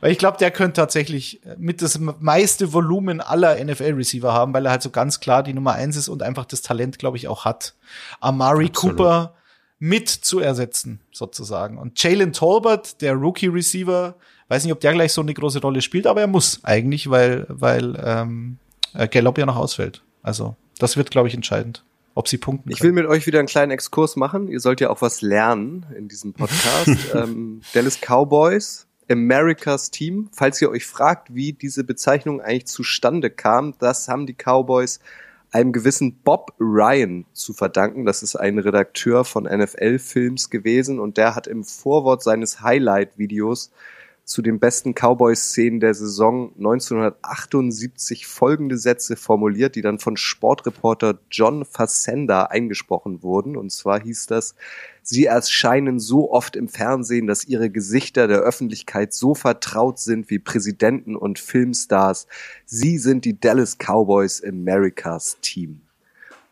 Weil ich glaube, der könnte tatsächlich mit das meiste Volumen aller NFL-Receiver haben, weil er halt so ganz klar die Nummer eins ist und einfach das Talent, glaube ich, auch hat. Amari Absolut. Cooper mit zu ersetzen, sozusagen. Und Jalen Tolbert, der Rookie-Receiver, weiß nicht, ob der gleich so eine große Rolle spielt, aber er muss eigentlich, weil, weil ähm, äh, Gallup ja noch ausfällt. Also das wird, glaube ich, entscheidend, ob sie punkten. Ich will mit euch wieder einen kleinen Exkurs machen. Ihr sollt ja auch was lernen in diesem Podcast. ähm, Dallas Cowboys, Americas Team. Falls ihr euch fragt, wie diese Bezeichnung eigentlich zustande kam, das haben die Cowboys einem gewissen Bob Ryan zu verdanken. Das ist ein Redakteur von NFL-Films gewesen und der hat im Vorwort seines Highlight-Videos zu den besten Cowboy-Szenen der Saison 1978 folgende Sätze formuliert, die dann von Sportreporter John Facenda eingesprochen wurden. Und zwar hieß das, sie erscheinen so oft im Fernsehen, dass ihre Gesichter der Öffentlichkeit so vertraut sind wie Präsidenten und Filmstars. Sie sind die Dallas Cowboys Americas Team.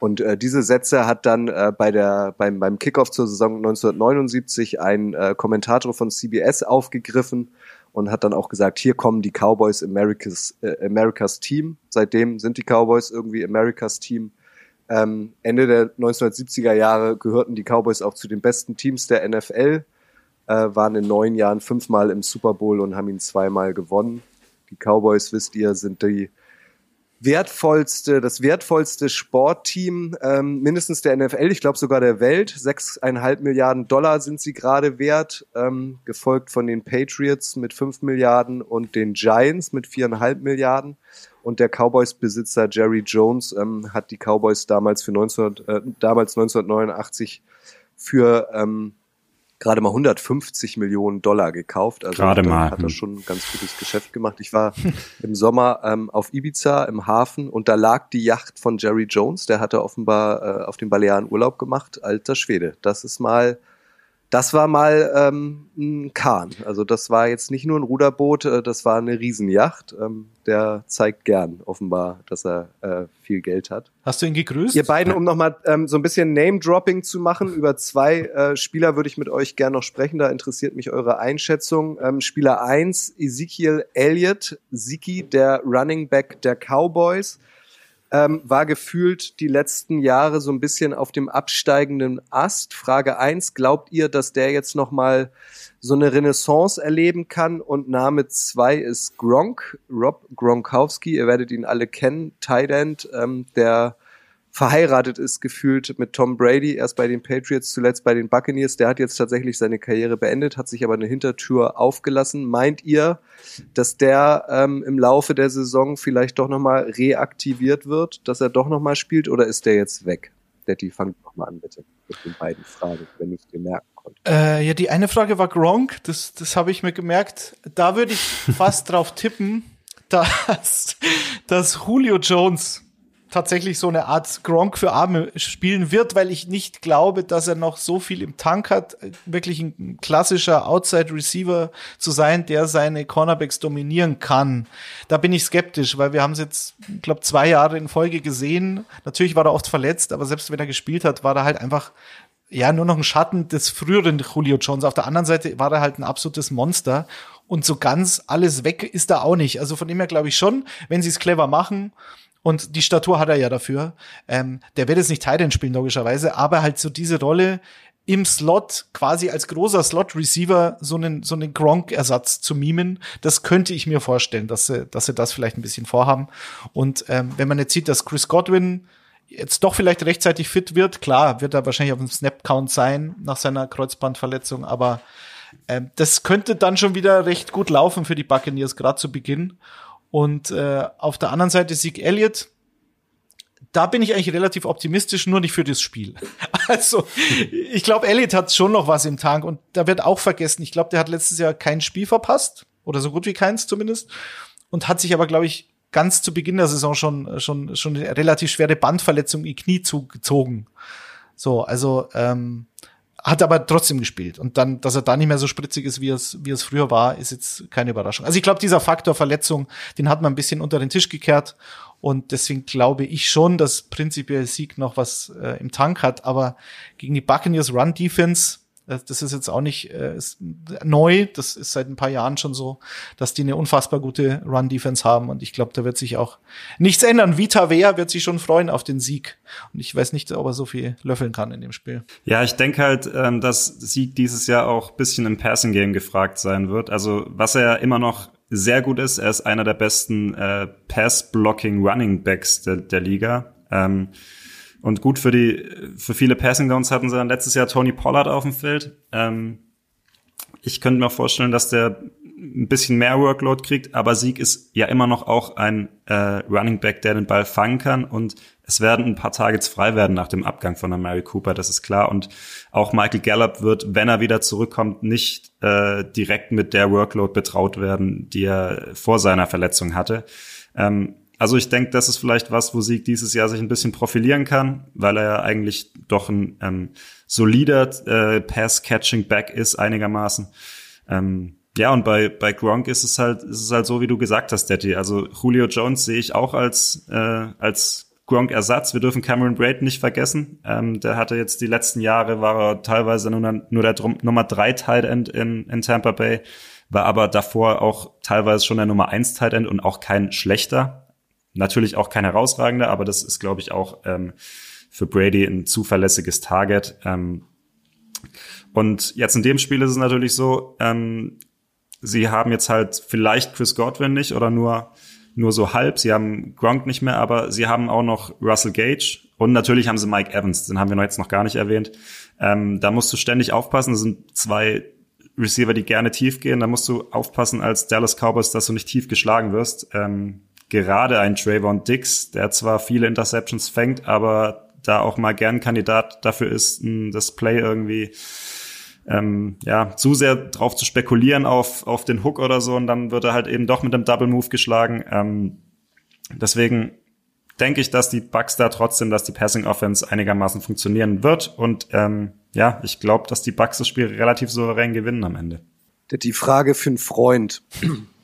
Und äh, diese Sätze hat dann äh, bei der, beim, beim Kickoff zur Saison 1979 ein äh, Kommentator von CBS aufgegriffen und hat dann auch gesagt, hier kommen die Cowboys Americas, äh, Americas Team. Seitdem sind die Cowboys irgendwie Americas Team. Ähm, Ende der 1970er Jahre gehörten die Cowboys auch zu den besten Teams der NFL, äh, waren in neun Jahren fünfmal im Super Bowl und haben ihn zweimal gewonnen. Die Cowboys, wisst ihr, sind die wertvollste, das wertvollste Sportteam ähm, mindestens der NFL, ich glaube sogar der Welt. Sechseinhalb Milliarden Dollar sind sie gerade wert, ähm, gefolgt von den Patriots mit fünf Milliarden und den Giants mit viereinhalb Milliarden. Und der Cowboys-Besitzer Jerry Jones ähm, hat die Cowboys damals für 19, äh, damals 1989 für ähm, gerade mal 150 Millionen Dollar gekauft. Also gerade mal. hat er hm. schon ein ganz gutes Geschäft gemacht. Ich war im Sommer ähm, auf Ibiza im Hafen und da lag die Yacht von Jerry Jones. Der hatte offenbar äh, auf den Balearen Urlaub gemacht. Alter Schwede. Das ist mal das war mal ähm, ein Kahn. Also das war jetzt nicht nur ein Ruderboot, äh, das war eine Riesenjacht. Ähm, der zeigt gern offenbar, dass er äh, viel Geld hat. Hast du ihn gegrüßt? Ihr beiden, um nochmal ähm, so ein bisschen Name-Dropping zu machen, über zwei äh, Spieler würde ich mit euch gern noch sprechen. Da interessiert mich eure Einschätzung. Ähm, Spieler eins Ezekiel Elliott, Ziki, der Running Back der Cowboys ähm, war gefühlt die letzten Jahre so ein bisschen auf dem absteigenden Ast. Frage eins: glaubt ihr, dass der jetzt nochmal so eine Renaissance erleben kann? Und Name zwei ist Gronk, Rob Gronkowski, ihr werdet ihn alle kennen, Tight End, ähm, der verheiratet ist gefühlt mit Tom Brady, erst bei den Patriots, zuletzt bei den Buccaneers. Der hat jetzt tatsächlich seine Karriere beendet, hat sich aber eine Hintertür aufgelassen. Meint ihr, dass der ähm, im Laufe der Saison vielleicht doch nochmal reaktiviert wird, dass er doch nochmal spielt oder ist der jetzt weg? Detti, fang doch mal an bitte mit den beiden Fragen, wenn ich den merken konnte. Äh, ja, die eine Frage war Gronk, das, das habe ich mir gemerkt. Da würde ich fast drauf tippen, dass, dass Julio Jones tatsächlich so eine Art Gronk für Arme spielen wird, weil ich nicht glaube, dass er noch so viel im Tank hat, wirklich ein klassischer Outside Receiver zu sein, der seine Cornerbacks dominieren kann. Da bin ich skeptisch, weil wir haben es jetzt, glaube, zwei Jahre in Folge gesehen. Natürlich war er oft verletzt, aber selbst wenn er gespielt hat, war er halt einfach ja, nur noch ein Schatten des früheren Julio Jones. Auf der anderen Seite war er halt ein absolutes Monster. Und so ganz alles weg ist er auch nicht. Also von dem her glaube ich schon, wenn sie es clever machen, und die Statur hat er ja dafür. Ähm, der wird jetzt nicht Titan spielen, logischerweise, aber halt so diese Rolle im Slot, quasi als großer Slot-Receiver, so einen, so einen Gronk-Ersatz zu mimen, das könnte ich mir vorstellen, dass sie, dass sie das vielleicht ein bisschen vorhaben. Und ähm, wenn man jetzt sieht, dass Chris Godwin jetzt doch vielleicht rechtzeitig fit wird, klar, wird er wahrscheinlich auf dem Snap-Count sein nach seiner Kreuzbandverletzung, aber ähm, das könnte dann schon wieder recht gut laufen für die Buccaneers, gerade zu Beginn. Und äh, auf der anderen Seite Sieg Elliott, da bin ich eigentlich relativ optimistisch, nur nicht für das Spiel. Also, ich glaube, Elliott hat schon noch was im Tank und da wird auch vergessen. Ich glaube, der hat letztes Jahr kein Spiel verpasst oder so gut wie keins zumindest und hat sich aber, glaube ich, ganz zu Beginn der Saison schon schon schon eine relativ schwere Bandverletzung im Knie zugezogen. So, also ähm, hat aber trotzdem gespielt. Und dann, dass er da nicht mehr so spritzig ist, wie es, wie es früher war, ist jetzt keine Überraschung. Also ich glaube, dieser Faktor Verletzung, den hat man ein bisschen unter den Tisch gekehrt. Und deswegen glaube ich schon, dass prinzipiell Sieg noch was äh, im Tank hat. Aber gegen die Buccaneers Run Defense, das ist jetzt auch nicht äh, neu, das ist seit ein paar Jahren schon so, dass die eine unfassbar gute Run-Defense haben und ich glaube, da wird sich auch nichts ändern. Vita Wea wird sich schon freuen auf den Sieg und ich weiß nicht, ob er so viel löffeln kann in dem Spiel. Ja, ich denke halt, ähm, dass Sieg dieses Jahr auch bisschen im Passing-Game gefragt sein wird. Also was er immer noch sehr gut ist, er ist einer der besten äh, Pass-Blocking-Running-Backs der, der Liga. Ähm, und gut für die, für viele Passing Downs hatten sie dann letztes Jahr Tony Pollard auf dem Feld. Ähm, ich könnte mir vorstellen, dass der ein bisschen mehr Workload kriegt, aber Sieg ist ja immer noch auch ein äh, Running Back, der den Ball fangen kann und es werden ein paar Targets frei werden nach dem Abgang von der Mary Cooper, das ist klar. Und auch Michael Gallup wird, wenn er wieder zurückkommt, nicht äh, direkt mit der Workload betraut werden, die er vor seiner Verletzung hatte. Ähm, also ich denke, das ist vielleicht was, wo Sieg dieses Jahr sich ein bisschen profilieren kann, weil er ja eigentlich doch ein ähm, solider äh, Pass-Catching-Back ist einigermaßen. Ähm, ja, und bei, bei Gronk ist es halt, ist es halt so, wie du gesagt hast, Daddy. Also Julio Jones sehe ich auch als, äh, als Gronk-Ersatz. Wir dürfen Cameron Braid nicht vergessen. Ähm, der hatte jetzt die letzten Jahre, war er teilweise nur, nur der Drum, Nummer 3 Tight End in, in Tampa Bay, war aber davor auch teilweise schon der Nummer 1 Tight End und auch kein schlechter. Natürlich auch kein herausragender, aber das ist, glaube ich, auch ähm, für Brady ein zuverlässiges Target. Ähm, und jetzt in dem Spiel ist es natürlich so, ähm, sie haben jetzt halt vielleicht Chris Godwin nicht oder nur, nur so halb. Sie haben Gronk nicht mehr, aber sie haben auch noch Russell Gage und natürlich haben sie Mike Evans, den haben wir noch jetzt noch gar nicht erwähnt. Ähm, da musst du ständig aufpassen. Das sind zwei Receiver, die gerne tief gehen. Da musst du aufpassen als Dallas Cowboys, dass du nicht tief geschlagen wirst. Ähm, gerade ein Trayvon Dix, der zwar viele Interceptions fängt, aber da auch mal gern Kandidat dafür ist, das Play irgendwie ähm, ja, zu sehr drauf zu spekulieren auf, auf den Hook oder so und dann wird er halt eben doch mit einem Double Move geschlagen. Ähm, deswegen denke ich, dass die Bucks da trotzdem, dass die Passing Offense einigermaßen funktionieren wird und ähm, ja, ich glaube, dass die Bucks das Spiel relativ souverän gewinnen am Ende. Die Frage für einen Freund.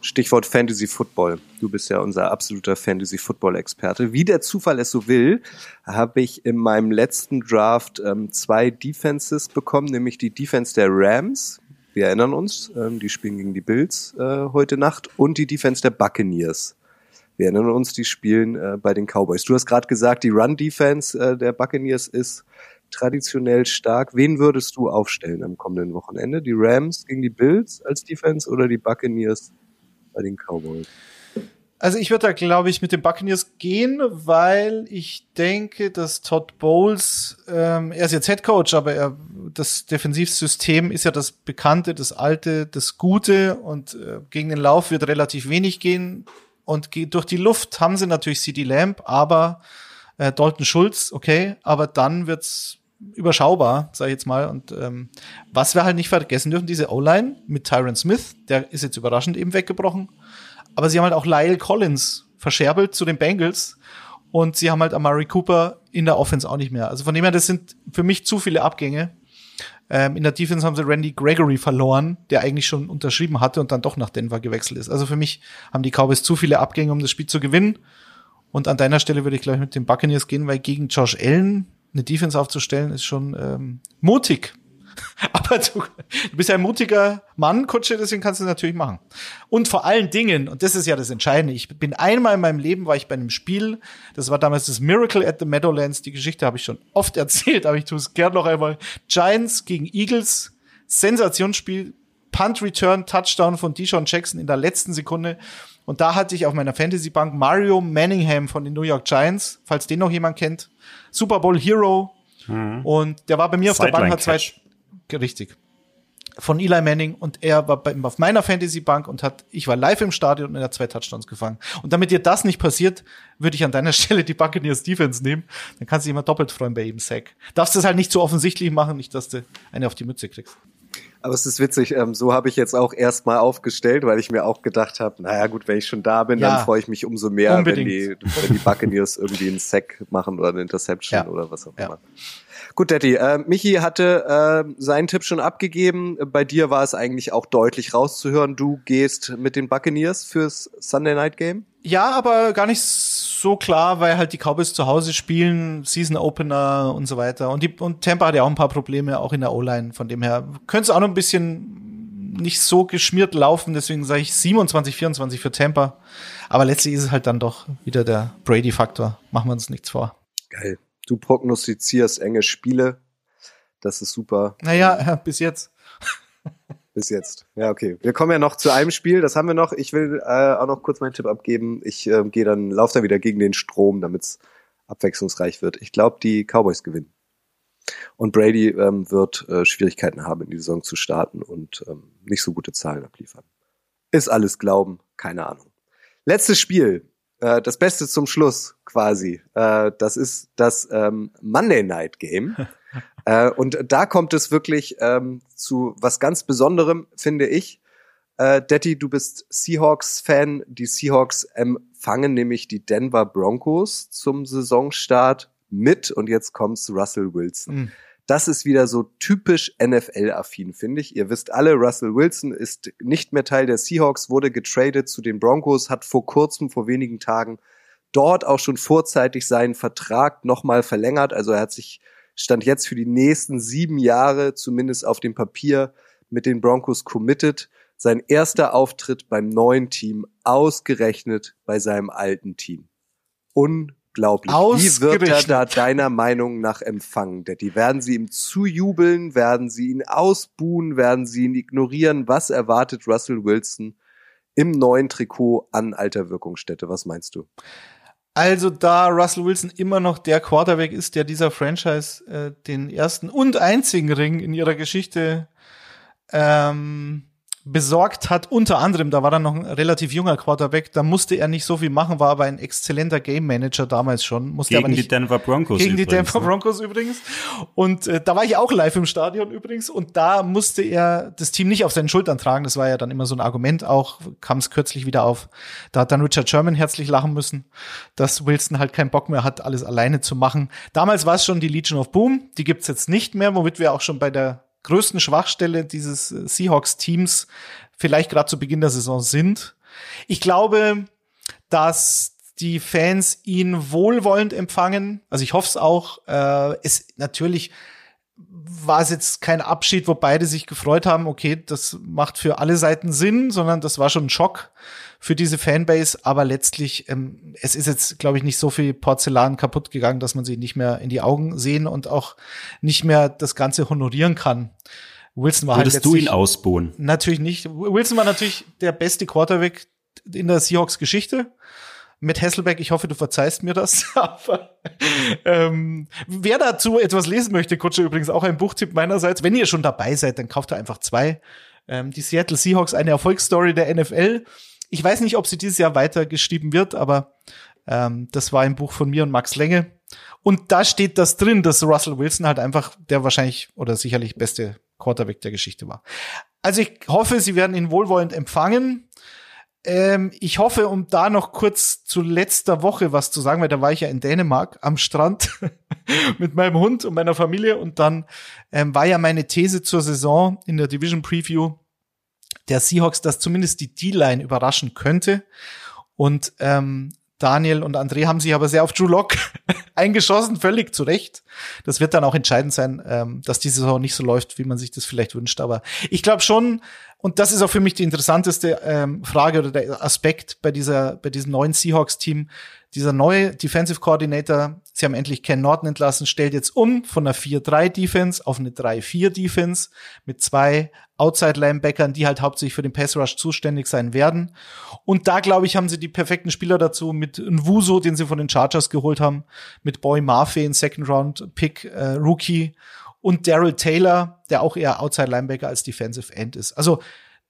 Stichwort Fantasy Football. Du bist ja unser absoluter Fantasy Football Experte. Wie der Zufall es so will, habe ich in meinem letzten Draft ähm, zwei Defenses bekommen, nämlich die Defense der Rams. Wir erinnern uns, ähm, die spielen gegen die Bills äh, heute Nacht und die Defense der Buccaneers. Wir erinnern uns, die spielen äh, bei den Cowboys. Du hast gerade gesagt, die Run Defense äh, der Buccaneers ist traditionell stark. Wen würdest du aufstellen am kommenden Wochenende? Die Rams gegen die Bills als Defense oder die Buccaneers bei den Cowboys? Also ich würde da, glaube ich, mit den Buccaneers gehen, weil ich denke, dass Todd Bowles, ähm, er ist jetzt Head Coach, aber er, das Defensivsystem ist ja das Bekannte, das Alte, das Gute und äh, gegen den Lauf wird relativ wenig gehen und geht durch die Luft haben sie natürlich CD Lamp, aber äh, Dalton Schulz, okay, aber dann wird's überschaubar, sage ich jetzt mal. Und ähm, was wir halt nicht vergessen dürfen, diese O-Line mit Tyron Smith, der ist jetzt überraschend eben weggebrochen. Aber sie haben halt auch Lyle Collins verscherbelt zu den Bengals und sie haben halt Amari Cooper in der Offense auch nicht mehr. Also von dem her, das sind für mich zu viele Abgänge. Ähm, in der Defense haben sie Randy Gregory verloren, der eigentlich schon unterschrieben hatte und dann doch nach Denver gewechselt ist. Also für mich haben die Cowboys zu viele Abgänge, um das Spiel zu gewinnen. Und an deiner Stelle würde ich gleich mit den Buccaneers gehen, weil gegen Josh Allen eine Defense aufzustellen, ist schon ähm, mutig. Aber du, du bist ein mutiger Mann, Kutsche, deswegen kannst du es natürlich machen. Und vor allen Dingen, und das ist ja das Entscheidende, ich bin einmal in meinem Leben, war ich bei einem Spiel, das war damals das Miracle at the Meadowlands, die Geschichte habe ich schon oft erzählt, aber ich tue es gern noch einmal. Giants gegen Eagles, Sensationsspiel, Punt Return, Touchdown von Deshaun Jackson in der letzten Sekunde. Und da hatte ich auf meiner Fantasy-Bank Mario Manningham von den New York Giants, falls den noch jemand kennt. Super Bowl Hero. Mhm. Und der war bei mir auf der Bank, hat zwei, richtig, von Eli Manning und er war bei, auf meiner Fantasy-Bank und hat, ich war live im Stadion und er hat zwei Touchdowns gefangen. Und damit dir das nicht passiert, würde ich an deiner Stelle die Buccaneers Defense nehmen. Dann kannst du dich immer doppelt freuen bei jedem Sack. Darfst das halt nicht so offensichtlich machen, nicht, dass du eine auf die Mütze kriegst. Aber es ist witzig, ähm, so habe ich jetzt auch erstmal aufgestellt, weil ich mir auch gedacht habe, naja gut, wenn ich schon da bin, ja, dann freue ich mich umso mehr, wenn die, wenn die Buccaneers irgendwie einen Sack machen oder eine Interception ja. oder was auch immer. Ja. Gut, Daddy, äh, Michi hatte äh, seinen Tipp schon abgegeben. Bei dir war es eigentlich auch deutlich rauszuhören. Du gehst mit den Buccaneers fürs Sunday Night Game? Ja, aber gar nicht so klar, weil halt die Cowboys zu Hause spielen, Season Opener und so weiter. Und, die, und Tampa hat ja auch ein paar Probleme, auch in der O-Line. Von dem her könnte es auch noch ein bisschen nicht so geschmiert laufen. Deswegen sage ich 27, 24 für Tampa. Aber letztlich ist es halt dann doch wieder der Brady-Faktor. Machen wir uns nichts vor. Geil. Du prognostizierst enge Spiele. Das ist super. Naja, bis jetzt. Bis jetzt. Ja, okay. Wir kommen ja noch zu einem Spiel, das haben wir noch. Ich will äh, auch noch kurz meinen Tipp abgeben. Ich äh, gehe dann, laufe dann wieder gegen den Strom, damit es abwechslungsreich wird. Ich glaube, die Cowboys gewinnen. Und Brady ähm, wird äh, Schwierigkeiten haben, in die Saison zu starten und ähm, nicht so gute Zahlen abliefern. Ist alles Glauben, keine Ahnung. Letztes Spiel, äh, das Beste zum Schluss quasi. Äh, das ist das ähm, Monday Night Game. Äh, und da kommt es wirklich ähm, zu was ganz Besonderem, finde ich. Äh, Detti, du bist Seahawks-Fan. Die Seahawks empfangen nämlich die Denver Broncos zum Saisonstart mit und jetzt kommt's Russell Wilson. Mhm. Das ist wieder so typisch NFL-affin, finde ich. Ihr wisst alle, Russell Wilson ist nicht mehr Teil der Seahawks, wurde getradet zu den Broncos, hat vor kurzem, vor wenigen Tagen dort auch schon vorzeitig seinen Vertrag nochmal verlängert. Also er hat sich, stand jetzt für die nächsten sieben Jahre, zumindest auf dem Papier, mit den Broncos committed. Sein erster Auftritt beim neuen Team, ausgerechnet bei seinem alten Team. Unglaublich. Wie wird er da deiner Meinung nach empfangen? Die werden sie ihm zujubeln? Werden sie ihn ausbuhen? Werden sie ihn ignorieren? Was erwartet Russell Wilson im neuen Trikot an alter Wirkungsstätte? Was meinst du? Also da Russell Wilson immer noch der Quarterback ist, der dieser Franchise äh, den ersten und einzigen Ring in ihrer Geschichte ähm, besorgt hat. Unter anderem, da war er noch ein relativ junger Quarterback, da musste er nicht so viel machen, war aber ein exzellenter Game Manager damals schon. Musste gegen aber nicht, die Denver Broncos Gegen übrigens, die Denver ne? Broncos übrigens. Und äh, da war ich auch live im Stadion übrigens. Und da musste er das Team nicht auf seinen Schultern tragen. Das war ja dann immer so ein Argument auch, kam es kürzlich wieder auf. Da hat dann Richard Sherman herzlich lachen müssen, dass Wilson halt keinen Bock mehr hat, alles alleine zu machen. Damals war es schon die Legion of Boom. Die gibt's jetzt nicht mehr, womit wir auch schon bei der größten Schwachstelle dieses äh, Seahawks-Teams vielleicht gerade zu Beginn der Saison sind. Ich glaube, dass die Fans ihn wohlwollend empfangen. Also ich hoffe es auch. Äh, es natürlich war es jetzt kein Abschied, wo beide sich gefreut haben, okay, das macht für alle Seiten Sinn, sondern das war schon ein Schock für diese Fanbase. Aber letztlich, ähm, es ist jetzt, glaube ich, nicht so viel Porzellan kaputt gegangen, dass man sich nicht mehr in die Augen sehen und auch nicht mehr das Ganze honorieren kann. Wilson war Würdest halt du ihn ausbuhen? Natürlich nicht. Wilson war natürlich der beste Quarterback in der Seahawks-Geschichte. Mit Hasselbeck, ich hoffe, du verzeihst mir das. Aber ähm, wer dazu etwas lesen möchte, Kutsche übrigens auch ein Buchtipp meinerseits. Wenn ihr schon dabei seid, dann kauft ihr einfach zwei. Ähm, die Seattle Seahawks, eine Erfolgsstory der NFL. Ich weiß nicht, ob sie dieses Jahr weitergeschrieben wird, aber ähm, das war ein Buch von mir und Max Länge. Und da steht das drin, dass Russell Wilson halt einfach der wahrscheinlich oder sicherlich beste Quarterback der Geschichte war. Also ich hoffe, sie werden ihn wohlwollend empfangen. Ähm, ich hoffe, um da noch kurz zu letzter Woche was zu sagen, weil da war ich ja in Dänemark am Strand mit meinem Hund und meiner Familie und dann ähm, war ja meine These zur Saison in der Division Preview der Seahawks, dass zumindest die D-Line überraschen könnte. Und ähm, Daniel und André haben sich aber sehr auf Drew Lock eingeschossen, völlig zu Recht. Das wird dann auch entscheidend sein, ähm, dass die Saison nicht so läuft, wie man sich das vielleicht wünscht. Aber ich glaube schon, und das ist auch für mich die interessanteste ähm, Frage oder der Aspekt bei dieser, bei diesem neuen Seahawks-Team. Dieser neue Defensive Coordinator, sie haben endlich Ken Norton entlassen, stellt jetzt um von einer 4-3-Defense auf eine 3-4-Defense mit zwei Outside-Linebackern, die halt hauptsächlich für den Pass-Rush zuständig sein werden. Und da, glaube ich, haben sie die perfekten Spieler dazu mit Nvuso, den sie von den Chargers geholt haben, mit Boy Murphy, ein Second-Round-Pick, äh, Rookie und Daryl Taylor, der auch eher Outside-Linebacker als Defensive End ist. Also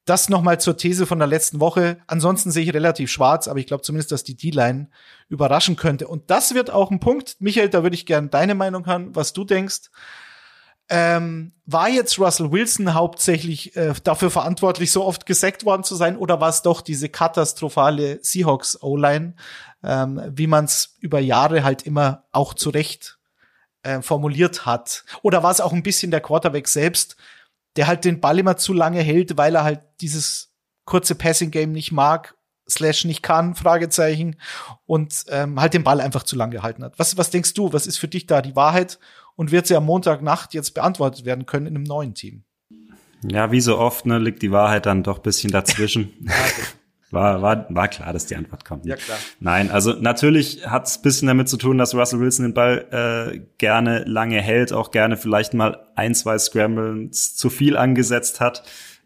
das nochmal zur These von der letzten Woche. Ansonsten sehe ich relativ schwarz, aber ich glaube zumindest, dass die D-Line überraschen könnte. Und das wird auch ein Punkt. Michael, da würde ich gerne deine Meinung hören, was du denkst. Ähm, war jetzt Russell Wilson hauptsächlich äh, dafür verantwortlich, so oft gesackt worden zu sein, oder war es doch diese katastrophale Seahawks O-Line, ähm, wie man es über Jahre halt immer auch zu Recht äh, formuliert hat? Oder war es auch ein bisschen der Quarterback selbst, der halt den Ball immer zu lange hält, weil er halt dieses kurze Passing-Game nicht mag, slash nicht kann, Fragezeichen, und ähm, halt den Ball einfach zu lang gehalten hat. Was, was denkst du, was ist für dich da die Wahrheit und wird sie am Montagnacht jetzt beantwortet werden können in einem neuen Team? Ja, wie so oft, ne, liegt die Wahrheit dann doch bisschen dazwischen. War, war, war klar, dass die Antwort kommt. Ja, klar. Nein, also natürlich hat es bisschen damit zu tun, dass Russell Wilson den Ball äh, gerne lange hält, auch gerne vielleicht mal ein, zwei Scrambles zu viel angesetzt hat.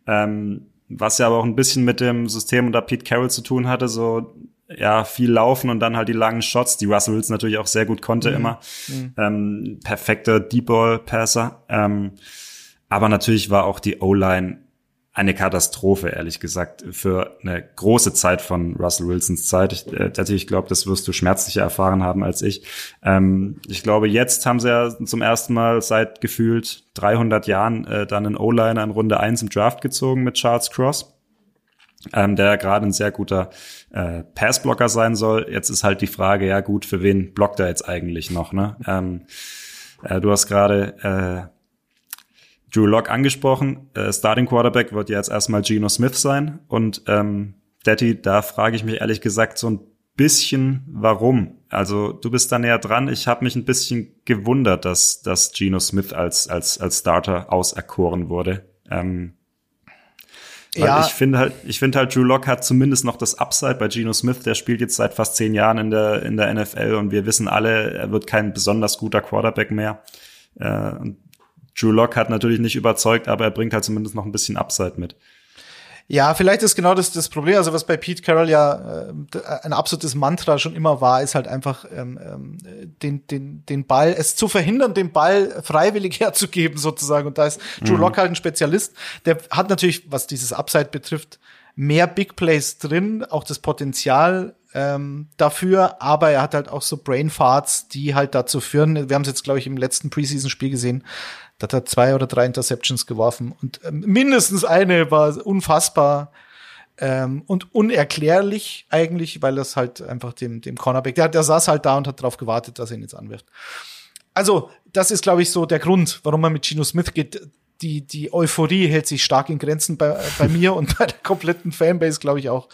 Ähm, was ja aber auch ein bisschen mit dem System unter Pete Carroll zu tun hatte, so ja, viel laufen und dann halt die langen Shots, die Russell Wilson natürlich auch sehr gut konnte immer. Ähm, perfekter Deep Ball Passer. Ähm, aber natürlich war auch die O-Line eine Katastrophe, ehrlich gesagt, für eine große Zeit von Russell Wilsons Zeit. Ich, äh, tatsächlich, ich glaube, das wirst du schmerzlicher erfahren haben als ich. Ähm, ich glaube, jetzt haben sie ja zum ersten Mal seit gefühlt 300 Jahren äh, dann einen O-Liner in Runde 1 im Draft gezogen mit Charles Cross, ähm, der gerade ein sehr guter äh, Passblocker sein soll. Jetzt ist halt die Frage, ja gut, für wen blockt er jetzt eigentlich noch? Ne? Ähm, äh, du hast gerade äh, Drew Lock angesprochen. Äh, Starting Quarterback wird ja jetzt erstmal Geno Smith sein. Und ähm, Daddy, da frage ich mich ehrlich gesagt so ein bisschen, warum. Also du bist da näher dran. Ich habe mich ein bisschen gewundert, dass, dass Geno Smith als, als, als Starter auserkoren wurde. Ähm, weil ja. ich finde halt, ich finde halt, Drew Lock hat zumindest noch das Upside bei Geno Smith, der spielt jetzt seit fast zehn Jahren in der, in der NFL und wir wissen alle, er wird kein besonders guter Quarterback mehr. Äh, Drew Lock hat natürlich nicht überzeugt, aber er bringt halt zumindest noch ein bisschen Upside mit. Ja, vielleicht ist genau das das Problem. Also was bei Pete Carroll ja äh, ein absolutes Mantra schon immer war, ist halt einfach ähm, ähm, den den den Ball, es zu verhindern, den Ball freiwillig herzugeben sozusagen. Und da ist Drew mhm. Lock halt ein Spezialist. Der hat natürlich, was dieses Upside betrifft, mehr Big Plays drin, auch das Potenzial ähm, dafür, aber er hat halt auch so Brain Farts, die halt dazu führen. Wir haben es jetzt, glaube ich, im letzten Preseason-Spiel gesehen. Da hat er zwei oder drei Interceptions geworfen und ähm, mindestens eine war unfassbar ähm, und unerklärlich eigentlich, weil das halt einfach dem, dem Cornerback, der, der saß halt da und hat darauf gewartet, dass er ihn jetzt anwirft. Also, das ist, glaube ich, so der Grund, warum man mit Gino Smith geht. Die, die Euphorie hält sich stark in Grenzen bei, bei mir und bei der kompletten Fanbase, glaube ich auch.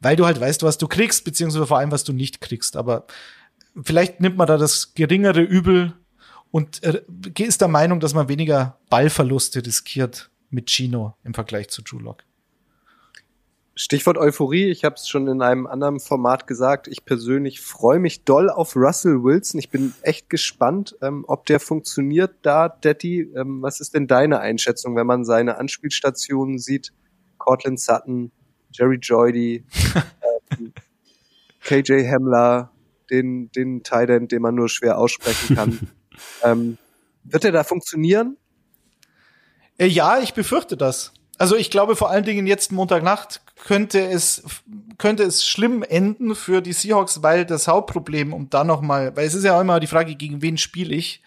Weil du halt weißt, was du kriegst, beziehungsweise vor allem, was du nicht kriegst. Aber vielleicht nimmt man da das geringere Übel und äh, ist der Meinung, dass man weniger Ballverluste riskiert mit Chino im Vergleich zu Lock. Stichwort Euphorie, ich habe es schon in einem anderen Format gesagt. Ich persönlich freue mich doll auf Russell Wilson. Ich bin echt gespannt, ähm, ob der funktioniert da, Detti. Ähm, was ist denn deine Einschätzung, wenn man seine Anspielstationen sieht? Cortland Sutton, Jerry Joydy, ähm, KJ Hamler, den, den Titan, den man nur schwer aussprechen kann. Ähm, wird er da funktionieren? Äh, ja, ich befürchte das. Also ich glaube vor allen Dingen jetzt Montagnacht könnte es könnte es schlimm enden für die Seahawks, weil das Hauptproblem und dann noch mal, weil es ist ja auch immer die Frage, gegen wen spiele ich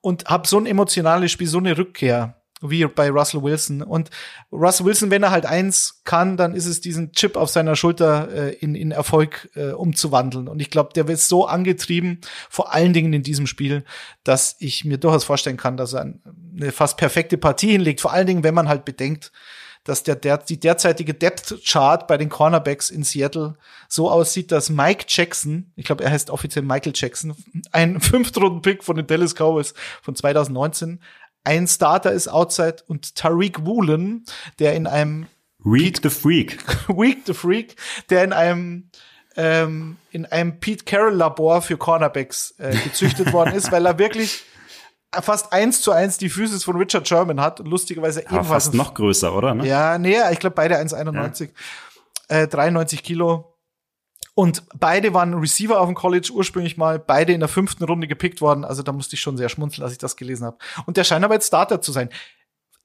und habe so ein emotionales Spiel, so eine Rückkehr wie bei Russell Wilson. Und Russell Wilson, wenn er halt eins kann, dann ist es diesen Chip auf seiner Schulter äh, in, in Erfolg äh, umzuwandeln. Und ich glaube, der wird so angetrieben, vor allen Dingen in diesem Spiel, dass ich mir durchaus vorstellen kann, dass er eine fast perfekte Partie hinlegt. Vor allen Dingen, wenn man halt bedenkt, dass der, der die derzeitige Depth Chart bei den Cornerbacks in Seattle so aussieht, dass Mike Jackson, ich glaube, er heißt offiziell Michael Jackson, ein Fünftrunden-Pick von den Dallas Cowboys von 2019, ein Starter ist outside und Tariq Woolen, der in einem Week the Freak. Week the Freak, der in einem ähm, in einem Pete Carroll Labor für Cornerbacks äh, gezüchtet worden ist, weil er wirklich fast eins zu eins die Physis von Richard Sherman hat und lustigerweise ja, ebenfalls fast noch größer, oder? Ne? Ja, nee, ich glaube beide 1,91, ja. äh, 93 Kilo und beide waren Receiver auf dem College ursprünglich mal, beide in der fünften Runde gepickt worden. Also da musste ich schon sehr schmunzeln, als ich das gelesen habe. Und der scheint aber jetzt Starter zu sein.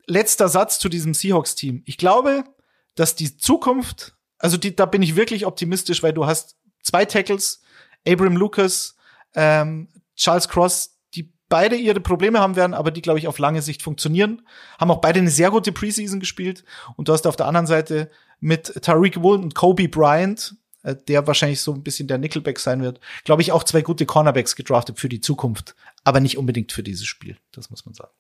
Letzter Satz zu diesem Seahawks-Team. Ich glaube, dass die Zukunft, also die, da bin ich wirklich optimistisch, weil du hast zwei Tackles, Abram Lucas, ähm, Charles Cross, die beide ihre Probleme haben werden, aber die, glaube ich, auf lange Sicht funktionieren. Haben auch beide eine sehr gute Preseason gespielt. Und du hast auf der anderen Seite mit Tariq Woolen und Kobe Bryant der wahrscheinlich so ein bisschen der Nickelback sein wird. Glaube ich auch zwei gute Cornerbacks gedraftet für die Zukunft, aber nicht unbedingt für dieses Spiel, das muss man sagen.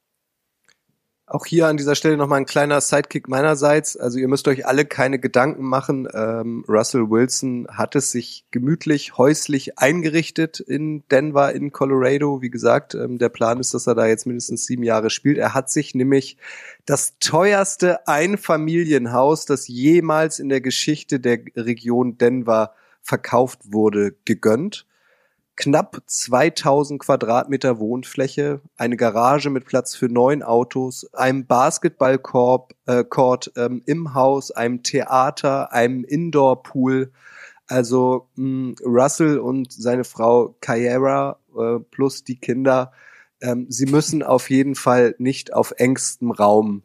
Auch hier an dieser Stelle nochmal ein kleiner Sidekick meinerseits. Also ihr müsst euch alle keine Gedanken machen. Ähm, Russell Wilson hat es sich gemütlich, häuslich eingerichtet in Denver, in Colorado. Wie gesagt, ähm, der Plan ist, dass er da jetzt mindestens sieben Jahre spielt. Er hat sich nämlich das teuerste Einfamilienhaus, das jemals in der Geschichte der Region Denver verkauft wurde, gegönnt knapp 2000 Quadratmeter Wohnfläche, eine Garage mit Platz für neun Autos, einem Basketballkorb, äh, Court, ähm, im Haus, einem Theater, einem Indoor-Pool. Also mh, Russell und seine Frau Kyara äh, plus die Kinder, ähm, sie müssen auf jeden Fall nicht auf engstem Raum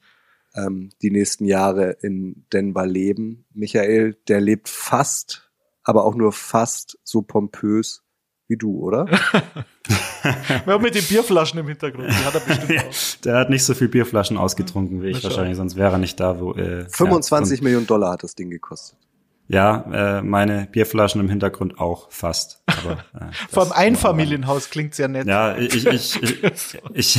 ähm, die nächsten Jahre in Denver leben. Michael, der lebt fast, aber auch nur fast so pompös wie du, oder? ja, mit den Bierflaschen im Hintergrund. Die hat er bestimmt ja, auch. Der hat nicht so viel Bierflaschen ausgetrunken wie ich wahrscheinlich, sonst wäre er nicht da, wo. Äh, 25 ja, Millionen Dollar hat das Ding gekostet. Ja, äh, meine Bierflaschen im Hintergrund auch fast. Aber, äh, Vom Einfamilienhaus klingt sehr nett. Ja, ich, ich, ich, ich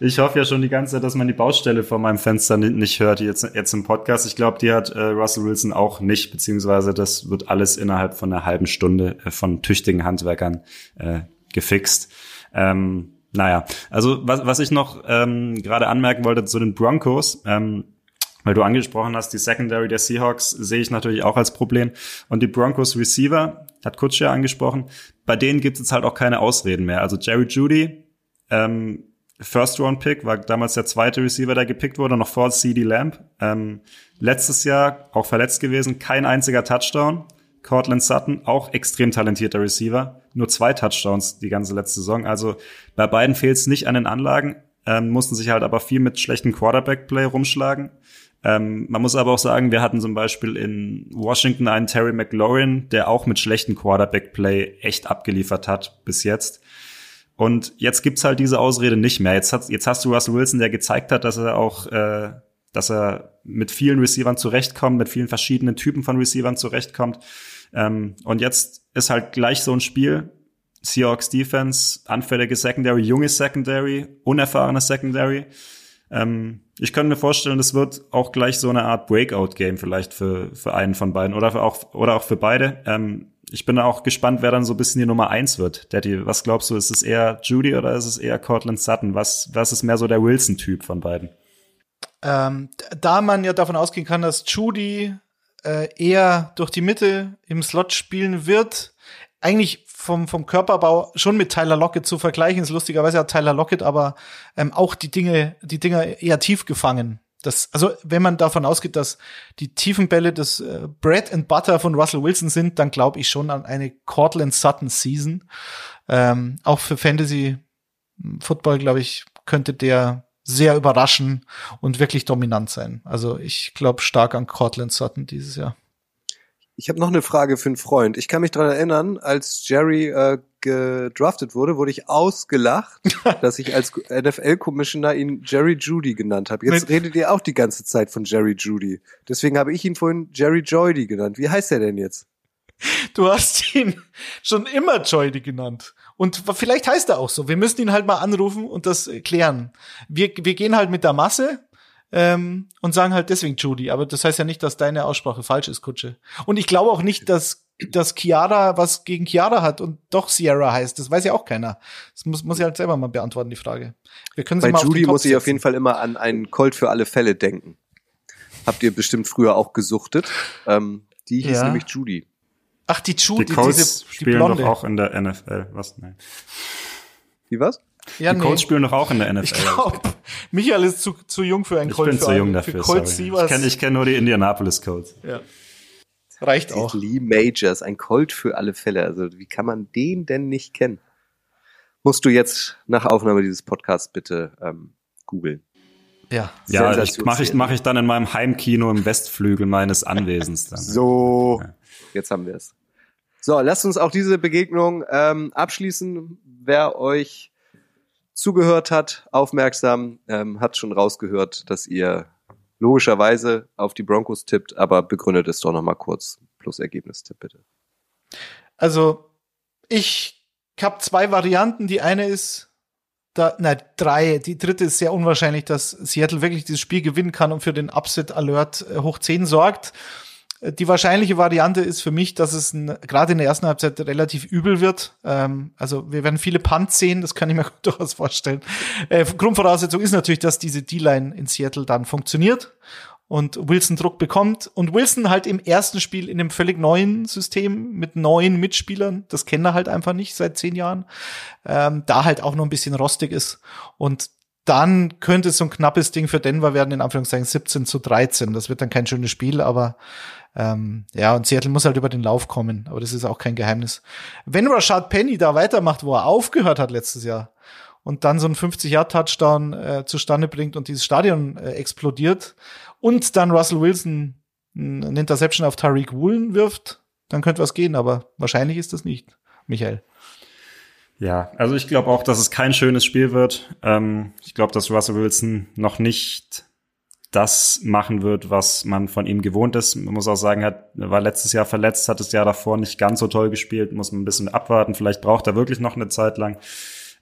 Ich hoffe ja schon die ganze Zeit, dass man die Baustelle vor meinem Fenster nicht hört, jetzt, jetzt im Podcast. Ich glaube, die hat äh, Russell Wilson auch nicht, beziehungsweise das wird alles innerhalb von einer halben Stunde äh, von tüchtigen Handwerkern äh, gefixt. Ähm, naja, also was, was ich noch ähm, gerade anmerken wollte zu den Broncos, ähm, weil du angesprochen hast, die Secondary der Seahawks sehe ich natürlich auch als Problem. Und die Broncos Receiver, hat Kutsch ja angesprochen, bei denen gibt es halt auch keine Ausreden mehr. Also Jerry Judy, ähm, First Round Pick, war damals der zweite Receiver, der gepickt wurde, noch vor CD Lamb. Ähm, letztes Jahr auch verletzt gewesen, kein einziger Touchdown. Cortland Sutton, auch extrem talentierter Receiver, nur zwei Touchdowns die ganze letzte Saison. Also bei beiden fehlt es nicht an den Anlagen, ähm, mussten sich halt aber viel mit schlechten Quarterback-Play rumschlagen. Ähm, man muss aber auch sagen, wir hatten zum Beispiel in Washington einen Terry McLaurin, der auch mit schlechten Quarterback-Play echt abgeliefert hat bis jetzt. Und jetzt gibt's halt diese Ausrede nicht mehr. Jetzt, hat, jetzt hast du Russell Wilson, der gezeigt hat, dass er auch, äh, dass er mit vielen Receivern zurechtkommt, mit vielen verschiedenen Typen von Receivern zurechtkommt. Ähm, und jetzt ist halt gleich so ein Spiel. Seahawks Defense, anfällige Secondary, junge Secondary, unerfahrene Secondary. Ähm, ich könnte mir vorstellen, das wird auch gleich so eine Art Breakout-Game vielleicht für, für einen von beiden oder für auch, oder auch für beide. Ähm, ich bin auch gespannt, wer dann so ein bisschen die Nummer eins wird. Daddy, was glaubst du, ist es eher Judy oder ist es eher Cortland Sutton? Was, was ist mehr so der Wilson-Typ von beiden? Ähm, da man ja davon ausgehen kann, dass Judy äh, eher durch die Mitte im Slot spielen wird, eigentlich vom, vom Körperbau schon mit Tyler Lockett zu vergleichen. Ist lustigerweise hat Tyler Lockett aber ähm, auch die Dinge, die Dinger eher tief gefangen. Das, also wenn man davon ausgeht, dass die tiefen Bälle das äh, Bread and Butter von Russell Wilson sind, dann glaube ich schon an eine Cortland Sutton Season. Ähm, auch für Fantasy Football, glaube ich, könnte der sehr überraschen und wirklich dominant sein. Also ich glaube stark an Cortland Sutton dieses Jahr. Ich habe noch eine Frage für einen Freund. Ich kann mich daran erinnern, als Jerry äh, gedraftet wurde, wurde ich ausgelacht, dass ich als NFL-Commissioner ihn Jerry Judy genannt habe. Jetzt redet ihr auch die ganze Zeit von Jerry Judy. Deswegen habe ich ihn vorhin Jerry Joydy genannt. Wie heißt er denn jetzt? Du hast ihn schon immer Joydy genannt. Und vielleicht heißt er auch so. Wir müssen ihn halt mal anrufen und das klären. Wir, wir gehen halt mit der Masse ähm, und sagen halt deswegen Judy. Aber das heißt ja nicht, dass deine Aussprache falsch ist, Kutsche. Und ich glaube auch nicht, dass, dass Chiara was gegen Chiara hat und doch Sierra heißt. Das weiß ja auch keiner. Das muss, muss ich halt selber mal beantworten, die Frage. Wir können Bei mal Judy muss ich auf jeden Fall immer an einen Colt für alle Fälle denken. Habt ihr bestimmt früher auch gesuchtet. Ähm, die hieß ja. nämlich Judy. Ach, die Judy, die Colts diese, die spielen Blonde. doch auch in der NFL. Was? Nein. Wie was? Ja, die nee. Colts spielen doch auch in der NFL. Ich glaube, Michael ist zu, zu jung für einen Colt. Ich bin zu jung dafür. Colt sorry. Ich kenne ich kenn nur die Indianapolis Colts. Ja. Reicht auch. Lee Majors, ein Colt für alle Fälle. Also wie kann man den denn nicht kennen? Musst du jetzt nach Aufnahme dieses Podcasts bitte ähm, googeln. Ja, ja ich mache ich, mach ich dann in meinem Heimkino im Westflügel meines Anwesens dann. so, jetzt haben wir es. So, lasst uns auch diese Begegnung ähm, abschließen. Wer euch zugehört hat, aufmerksam, ähm, hat schon rausgehört, dass ihr logischerweise auf die Broncos tippt, aber begründet es doch nochmal kurz. Plus Ergebnistipp bitte. Also, ich habe zwei Varianten. Die eine ist, da, nein, drei. Die dritte ist sehr unwahrscheinlich, dass Seattle wirklich dieses Spiel gewinnen kann und für den Upset Alert äh, hoch 10 sorgt. Die wahrscheinliche Variante ist für mich, dass es gerade in der ersten Halbzeit relativ übel wird. Ähm, also wir werden viele Punts sehen, das kann ich mir durchaus vorstellen. Äh, Grundvoraussetzung ist natürlich, dass diese D-Line in Seattle dann funktioniert und Wilson Druck bekommt und Wilson halt im ersten Spiel in einem völlig neuen System mit neuen Mitspielern, das kennt er halt einfach nicht seit zehn Jahren, ähm, da halt auch noch ein bisschen rostig ist und dann könnte es so ein knappes Ding für Denver werden, in Anführungszeichen 17 zu 13. Das wird dann kein schönes Spiel, aber ähm, ja, und Seattle muss halt über den Lauf kommen, aber das ist auch kein Geheimnis. Wenn Rashad Penny da weitermacht, wo er aufgehört hat letztes Jahr, und dann so ein 50-Yard-Touchdown äh, zustande bringt und dieses Stadion äh, explodiert und dann Russell Wilson eine Interception auf Tariq Woolen wirft, dann könnte was gehen, aber wahrscheinlich ist das nicht, Michael. Ja, also ich glaube auch, dass es kein schönes Spiel wird. Ähm, ich glaube, dass Russell Wilson noch nicht das machen wird, was man von ihm gewohnt ist. Man muss auch sagen, er war letztes Jahr verletzt, hat das Jahr davor nicht ganz so toll gespielt, muss man ein bisschen abwarten. Vielleicht braucht er wirklich noch eine Zeit lang.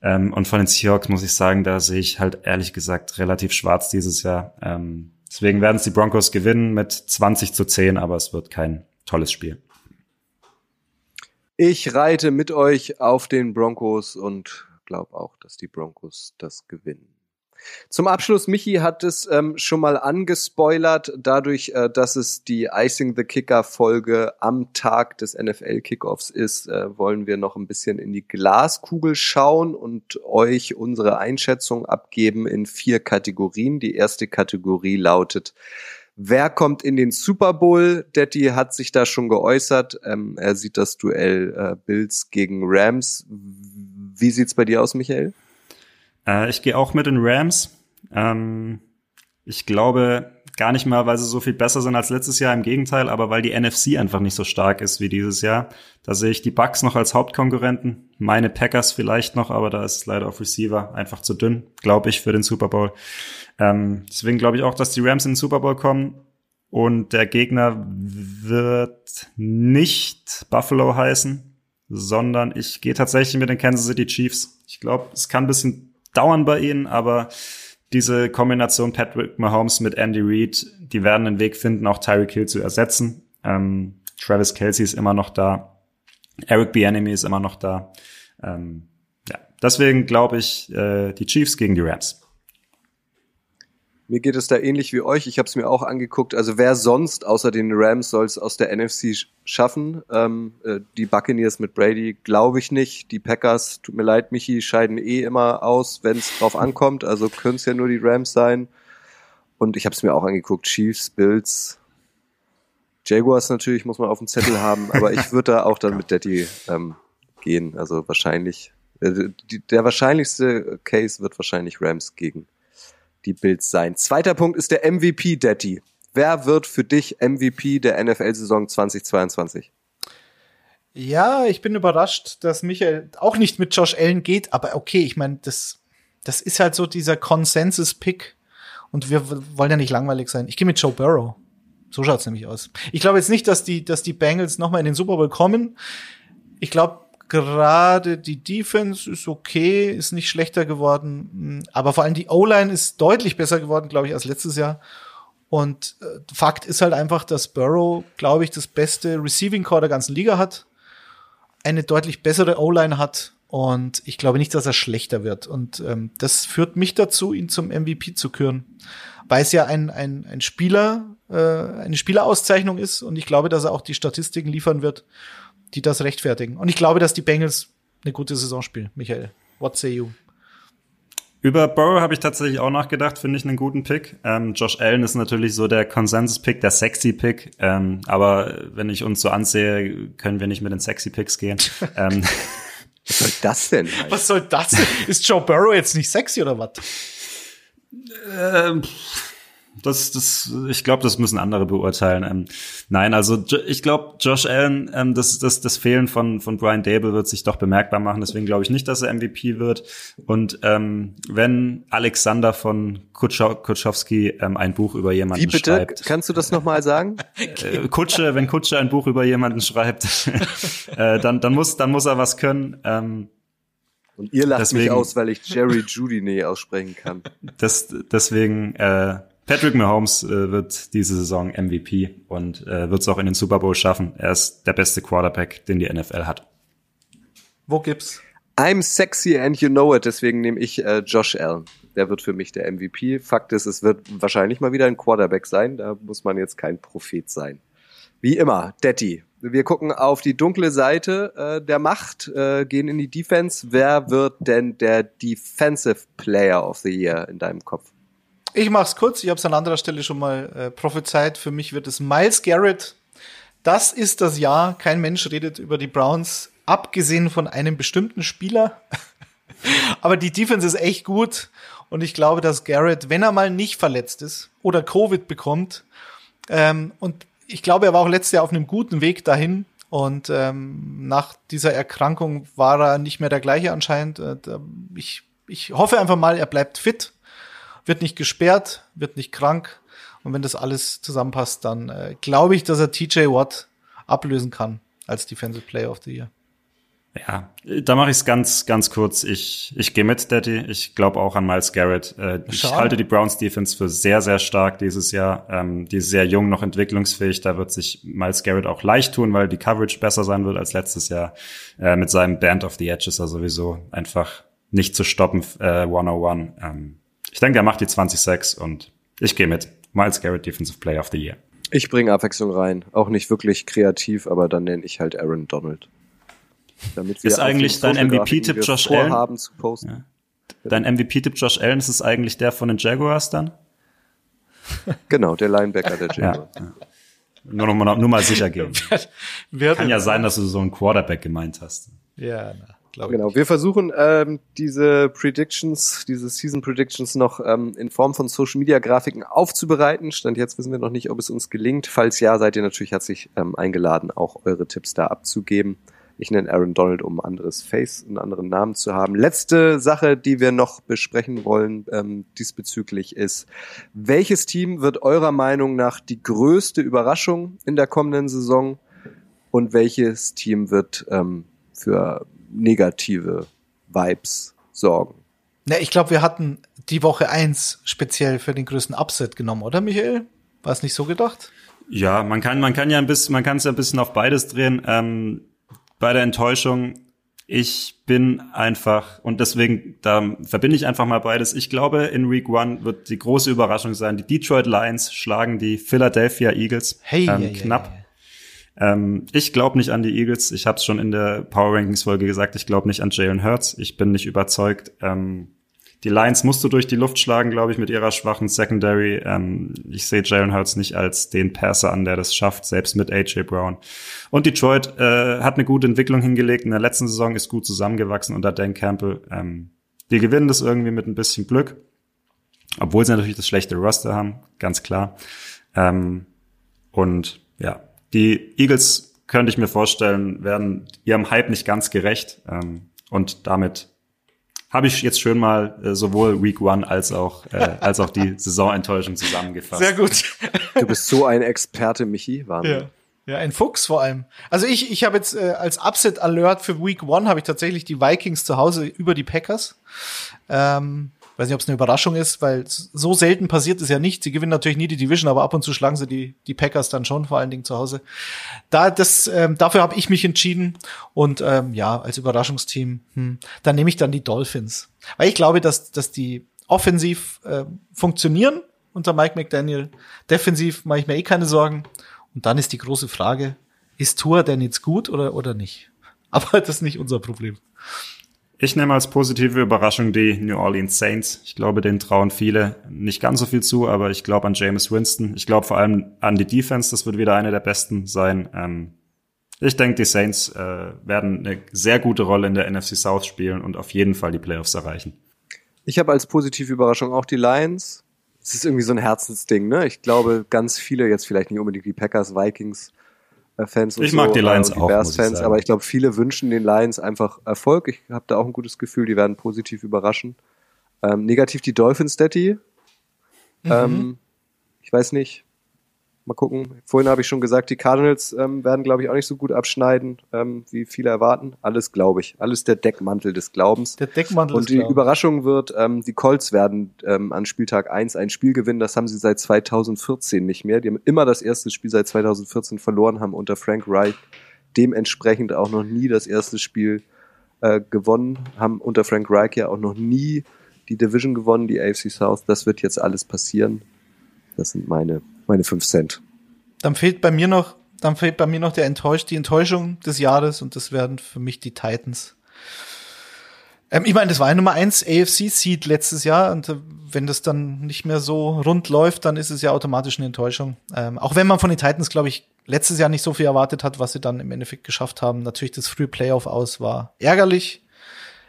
Ähm, und von den Seahawks muss ich sagen, da sehe ich halt ehrlich gesagt relativ schwarz dieses Jahr. Ähm, deswegen werden es die Broncos gewinnen mit 20 zu 10, aber es wird kein tolles Spiel. Ich reite mit euch auf den Broncos und glaube auch, dass die Broncos das gewinnen. Zum Abschluss, Michi hat es ähm, schon mal angespoilert, dadurch, äh, dass es die Icing the Kicker Folge am Tag des NFL Kickoffs ist, äh, wollen wir noch ein bisschen in die Glaskugel schauen und euch unsere Einschätzung abgeben in vier Kategorien. Die erste Kategorie lautet, Wer kommt in den Super Bowl? Detti hat sich da schon geäußert. Ähm, er sieht das Duell äh, Bills gegen Rams. Wie sieht's bei dir aus, Michael? Äh, ich gehe auch mit den Rams. Ähm, ich glaube gar nicht mal, weil sie so viel besser sind als letztes Jahr, im Gegenteil, aber weil die NFC einfach nicht so stark ist wie dieses Jahr. Da sehe ich die Bucks noch als Hauptkonkurrenten, meine Packers vielleicht noch, aber da ist es leider auf Receiver einfach zu dünn, glaube ich, für den Super Bowl. Ähm, deswegen glaube ich auch, dass die Rams in den Super Bowl kommen und der Gegner wird nicht Buffalo heißen, sondern ich gehe tatsächlich mit den Kansas City Chiefs. Ich glaube, es kann ein bisschen dauern bei ihnen, aber diese Kombination Patrick Mahomes mit Andy Reid, die werden einen Weg finden, auch Tyreek Hill zu ersetzen. Ähm, Travis Kelsey ist immer noch da. Eric Bieniemy ist immer noch da. Ähm, ja, deswegen glaube ich äh, die Chiefs gegen die Rams. Mir geht es da ähnlich wie euch. Ich habe es mir auch angeguckt. Also wer sonst außer den Rams soll es aus der NFC schaffen? Ähm, äh, die Buccaneers mit Brady glaube ich nicht. Die Packers, tut mir leid, Michi, scheiden eh immer aus, wenn es drauf ankommt. Also können es ja nur die Rams sein. Und ich habe es mir auch angeguckt. Chiefs, Bills, Jaguars natürlich muss man auf dem Zettel haben. Aber ich würde da auch dann mit Daddy ähm, gehen. Also wahrscheinlich, äh, der wahrscheinlichste Case wird wahrscheinlich Rams gegen die Bills sein. Zweiter Punkt ist der MVP, Daddy. Wer wird für dich MVP der NFL-Saison 2022? Ja, ich bin überrascht, dass Michael auch nicht mit Josh Allen geht, aber okay, ich meine, das, das ist halt so dieser Consensus-Pick und wir wollen ja nicht langweilig sein. Ich gehe mit Joe Burrow. So schaut's nämlich aus. Ich glaube jetzt nicht, dass die, dass die Bengals nochmal in den Super Bowl kommen. Ich glaube, gerade die Defense ist okay, ist nicht schlechter geworden, aber vor allem die O-Line ist deutlich besser geworden, glaube ich, als letztes Jahr. Und äh, Fakt ist halt einfach, dass Burrow, glaube ich, das beste Receiving Core der ganzen Liga hat, eine deutlich bessere O-Line hat und ich glaube nicht, dass er schlechter wird. Und ähm, das führt mich dazu, ihn zum MVP zu küren, weil es ja ein, ein, ein Spieler, äh, eine Spielerauszeichnung ist und ich glaube, dass er auch die Statistiken liefern wird die das rechtfertigen. Und ich glaube, dass die Bengals eine gute Saison spielen. Michael, what say you? Über Burrow habe ich tatsächlich auch nachgedacht, finde ich einen guten Pick. Ähm, Josh Allen ist natürlich so der Konsensus-Pick, der Sexy-Pick. Ähm, aber wenn ich uns so ansehe, können wir nicht mit den Sexy-Picks gehen. ähm, was soll das denn? Heißen? Was soll das denn? Ist Joe Burrow jetzt nicht sexy oder was? Ähm, das, das, ich glaube, das müssen andere beurteilen. Ähm, nein, also ich glaube, Josh Allen, ähm, das, das, das Fehlen von, von Brian Dable wird sich doch bemerkbar machen. Deswegen glaube ich nicht, dass er MVP wird. Und ähm, wenn Alexander von Kutschowski ähm, ein Buch über jemanden Wie bitte? schreibt. Kannst du das nochmal sagen? Äh, Kutsche, wenn Kutsche ein Buch über jemanden schreibt, äh, dann, dann, muss, dann muss er was können. Ähm, und ihr lacht deswegen, mich aus, weil ich Jerry Judy aussprechen kann. Das, deswegen äh, Patrick Mahomes äh, wird diese Saison MVP und äh, wird es auch in den Super Bowl schaffen. Er ist der beste Quarterback, den die NFL hat. Wo gibt's? I'm sexy and you know it, deswegen nehme ich äh, Josh Allen. Der wird für mich der MVP. Fakt ist, es wird wahrscheinlich mal wieder ein Quarterback sein. Da muss man jetzt kein Prophet sein. Wie immer, Detti. Wir gucken auf die dunkle Seite äh, der Macht, äh, gehen in die Defense. Wer wird denn der Defensive Player of the Year in deinem Kopf? Ich mach's kurz, ich habe es an anderer Stelle schon mal äh, prophezeit. Für mich wird es Miles Garrett. Das ist das Jahr. Kein Mensch redet über die Browns, abgesehen von einem bestimmten Spieler. Aber die Defense ist echt gut. Und ich glaube, dass Garrett, wenn er mal nicht verletzt ist oder Covid bekommt, ähm, und ich glaube, er war auch letztes Jahr auf einem guten Weg dahin. Und ähm, nach dieser Erkrankung war er nicht mehr der gleiche anscheinend. Äh, ich, ich hoffe einfach mal, er bleibt fit wird nicht gesperrt, wird nicht krank. Und wenn das alles zusammenpasst, dann äh, glaube ich, dass er TJ Watt ablösen kann als Defensive Player of the Year. Ja, da mache ich es ganz, ganz kurz. Ich, ich gehe mit, Daddy. Ich glaube auch an Miles Garrett. Äh, ich halte die Browns Defense für sehr, sehr stark dieses Jahr. Ähm, die ist sehr jung, noch entwicklungsfähig. Da wird sich Miles Garrett auch leicht tun, weil die Coverage besser sein wird als letztes Jahr. Äh, mit seinem Band of the Edge ist er sowieso einfach nicht zu stoppen, äh, 101. Ähm, ich denke, er macht die 20-6 und ich gehe mit. Miles Garrett, Defensive Player of the Year. Ich bringe Abwechslung rein. Auch nicht wirklich kreativ, aber dann nenne ich halt Aaron Donald. Damit wir ist eigentlich dein MVP-Tipp Josh Allen? Zu posten. Ja. Dein MVP-Tipp Josh Allen, ist es eigentlich der von den Jaguars dann? Genau, der Linebacker der Jaguars. Ja, ja. Nur, noch mal, nur mal sicher gehen. Kann ja sein, dass du so einen Quarterback gemeint hast. Ja, na, glaube Genau, wir versuchen ähm, diese Predictions, diese Season Predictions noch ähm, in Form von Social Media Grafiken aufzubereiten. Stand jetzt wissen wir noch nicht, ob es uns gelingt. Falls ja, seid ihr natürlich herzlich ähm, eingeladen, auch eure Tipps da abzugeben. Ich nenne Aaron Donald, um ein anderes Face, einen anderen Namen zu haben. Letzte Sache, die wir noch besprechen wollen ähm, diesbezüglich ist, welches Team wird eurer Meinung nach die größte Überraschung in der kommenden Saison und welches Team wird ähm, für negative Vibes sorgen? Na, ich glaube, wir hatten die Woche eins speziell für den größten Upset genommen, oder Michael? War es nicht so gedacht? Ja, man kann, man kann ja ein bisschen, man kann es ja ein bisschen auf beides drehen. Ähm, bei der Enttäuschung, ich bin einfach, und deswegen, da verbinde ich einfach mal beides. Ich glaube, in Week One wird die große Überraschung sein. Die Detroit Lions schlagen die Philadelphia Eagles hey, ähm, hey, knapp. Hey, ähm, ich glaube nicht an die Eagles. Ich habe es schon in der Power Rankings Folge gesagt. Ich glaube nicht an Jalen Hurts. Ich bin nicht überzeugt. Ähm, die Lions musst du durch die Luft schlagen, glaube ich, mit ihrer schwachen Secondary. Ähm, ich sehe Jalen Hurts nicht als den Passer an, der das schafft, selbst mit AJ Brown. Und Detroit äh, hat eine gute Entwicklung hingelegt. In der letzten Saison ist gut zusammengewachsen unter Dan Campbell. Ähm, die gewinnen das irgendwie mit ein bisschen Glück, obwohl sie natürlich das schlechte Roster haben, ganz klar. Ähm, und ja, die Eagles könnte ich mir vorstellen, werden ihrem Hype nicht ganz gerecht ähm, und damit habe ich jetzt schön mal äh, sowohl Week One als auch äh, als auch die Saisonenttäuschung zusammengefasst. Sehr gut. Du bist so ein Experte, Michi. Wahnsinn. Ja. Ja, ein Fuchs vor allem. Also ich, ich habe jetzt äh, als Upset Alert für Week One habe ich tatsächlich die Vikings zu Hause über die Packers. Ähm, weiß nicht, ob es eine Überraschung ist, weil so selten passiert es ja nicht. Sie gewinnen natürlich nie die Division, aber ab und zu schlagen sie die, die Packers dann schon, vor allen Dingen zu Hause. Da, das, ähm, dafür habe ich mich entschieden. Und ähm, ja, als Überraschungsteam, hm, dann nehme ich dann die Dolphins. Weil ich glaube, dass, dass die offensiv äh, funktionieren unter Mike McDaniel. Defensiv mache ich mir eh keine Sorgen. Und dann ist die große Frage, ist Tour denn jetzt gut oder, oder nicht? Aber das ist nicht unser Problem. Ich nehme als positive Überraschung die New Orleans Saints. Ich glaube, denen trauen viele nicht ganz so viel zu, aber ich glaube an James Winston. Ich glaube vor allem an die Defense. Das wird wieder eine der besten sein. Ähm, ich denke, die Saints äh, werden eine sehr gute Rolle in der NFC South spielen und auf jeden Fall die Playoffs erreichen. Ich habe als positive Überraschung auch die Lions. Es ist irgendwie so ein Herzensding, ne? Ich glaube, ganz viele, jetzt vielleicht nicht unbedingt die Packers, Vikings, Fans und Ich mag so, die Lions die auch. Bears Fans, aber ich glaube, viele wünschen den Lions einfach Erfolg. Ich habe da auch ein gutes Gefühl, die werden positiv überraschen. Ähm, negativ die Dolphins, Daddy. Mhm. Ähm, ich weiß nicht. Mal gucken. Vorhin habe ich schon gesagt, die Cardinals ähm, werden, glaube ich, auch nicht so gut abschneiden, ähm, wie viele erwarten. Alles glaube ich. Alles der Deckmantel des Glaubens. Der Deckmantel Und die Glaubens. Überraschung wird, ähm, die Colts werden ähm, an Spieltag eins ein Spiel gewinnen. Das haben sie seit 2014 nicht mehr. Die haben immer das erste Spiel seit 2014 verloren, haben unter Frank Reich dementsprechend auch noch nie das erste Spiel äh, gewonnen, haben unter Frank Reich ja auch noch nie die Division gewonnen, die AFC South. Das wird jetzt alles passieren. Das sind meine meine fünf Cent. Dann fehlt bei mir noch, dann fehlt bei mir noch der Enttäusch, die Enttäuschung des Jahres und das werden für mich die Titans. Ähm, ich meine, das war ein Nummer eins AFC-Seed letztes Jahr und äh, wenn das dann nicht mehr so rund läuft, dann ist es ja automatisch eine Enttäuschung. Ähm, auch wenn man von den Titans, glaube ich, letztes Jahr nicht so viel erwartet hat, was sie dann im Endeffekt geschafft haben. Natürlich das frühe Playoff aus war ärgerlich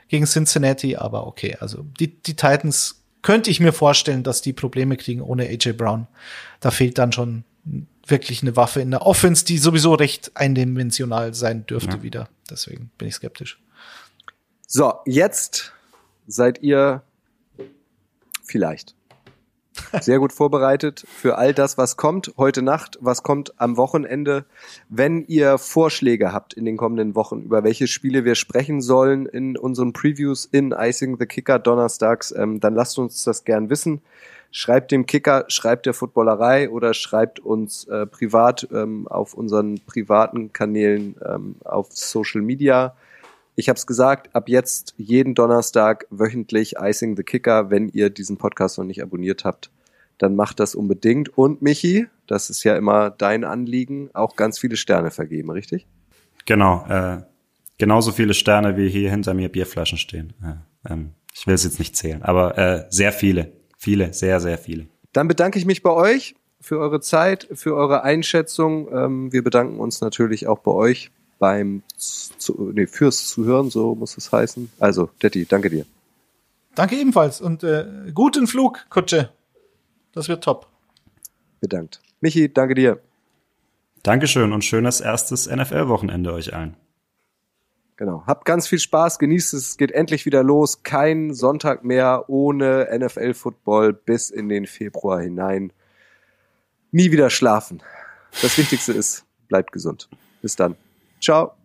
gegen Cincinnati, aber okay. Also die, die Titans könnte ich mir vorstellen, dass die Probleme kriegen ohne AJ Brown. Da fehlt dann schon wirklich eine Waffe in der Offense, die sowieso recht eindimensional sein dürfte ja. wieder. Deswegen bin ich skeptisch. So, jetzt seid ihr vielleicht Sehr gut vorbereitet für all das, was kommt heute Nacht, was kommt am Wochenende. Wenn ihr Vorschläge habt in den kommenden Wochen, über welche Spiele wir sprechen sollen in unseren Previews in Icing the Kicker donnerstags, ähm, dann lasst uns das gern wissen. Schreibt dem Kicker, schreibt der Footballerei oder schreibt uns äh, privat ähm, auf unseren privaten Kanälen ähm, auf Social Media. Ich habe es gesagt, ab jetzt jeden Donnerstag wöchentlich Icing the Kicker. Wenn ihr diesen Podcast noch nicht abonniert habt, dann macht das unbedingt. Und Michi, das ist ja immer dein Anliegen, auch ganz viele Sterne vergeben, richtig? Genau, äh, genauso viele Sterne wie hier hinter mir Bierflaschen stehen. Äh, ähm, ich will es jetzt nicht zählen, aber äh, sehr viele, viele, sehr, sehr viele. Dann bedanke ich mich bei euch für eure Zeit, für eure Einschätzung. Ähm, wir bedanken uns natürlich auch bei euch beim zu, nee, fürs Zuhören, so muss es heißen. Also, Detti, danke dir. Danke ebenfalls und äh, guten Flug, Kutsche. Das wird top. Bedankt. Michi, danke dir. Dankeschön und schönes erstes NFL-Wochenende euch allen. Genau. Habt ganz viel Spaß, genießt es, es geht endlich wieder los. Kein Sonntag mehr ohne NFL-Football bis in den Februar hinein. Nie wieder schlafen. Das Wichtigste ist, bleibt gesund. Bis dann. Ciao.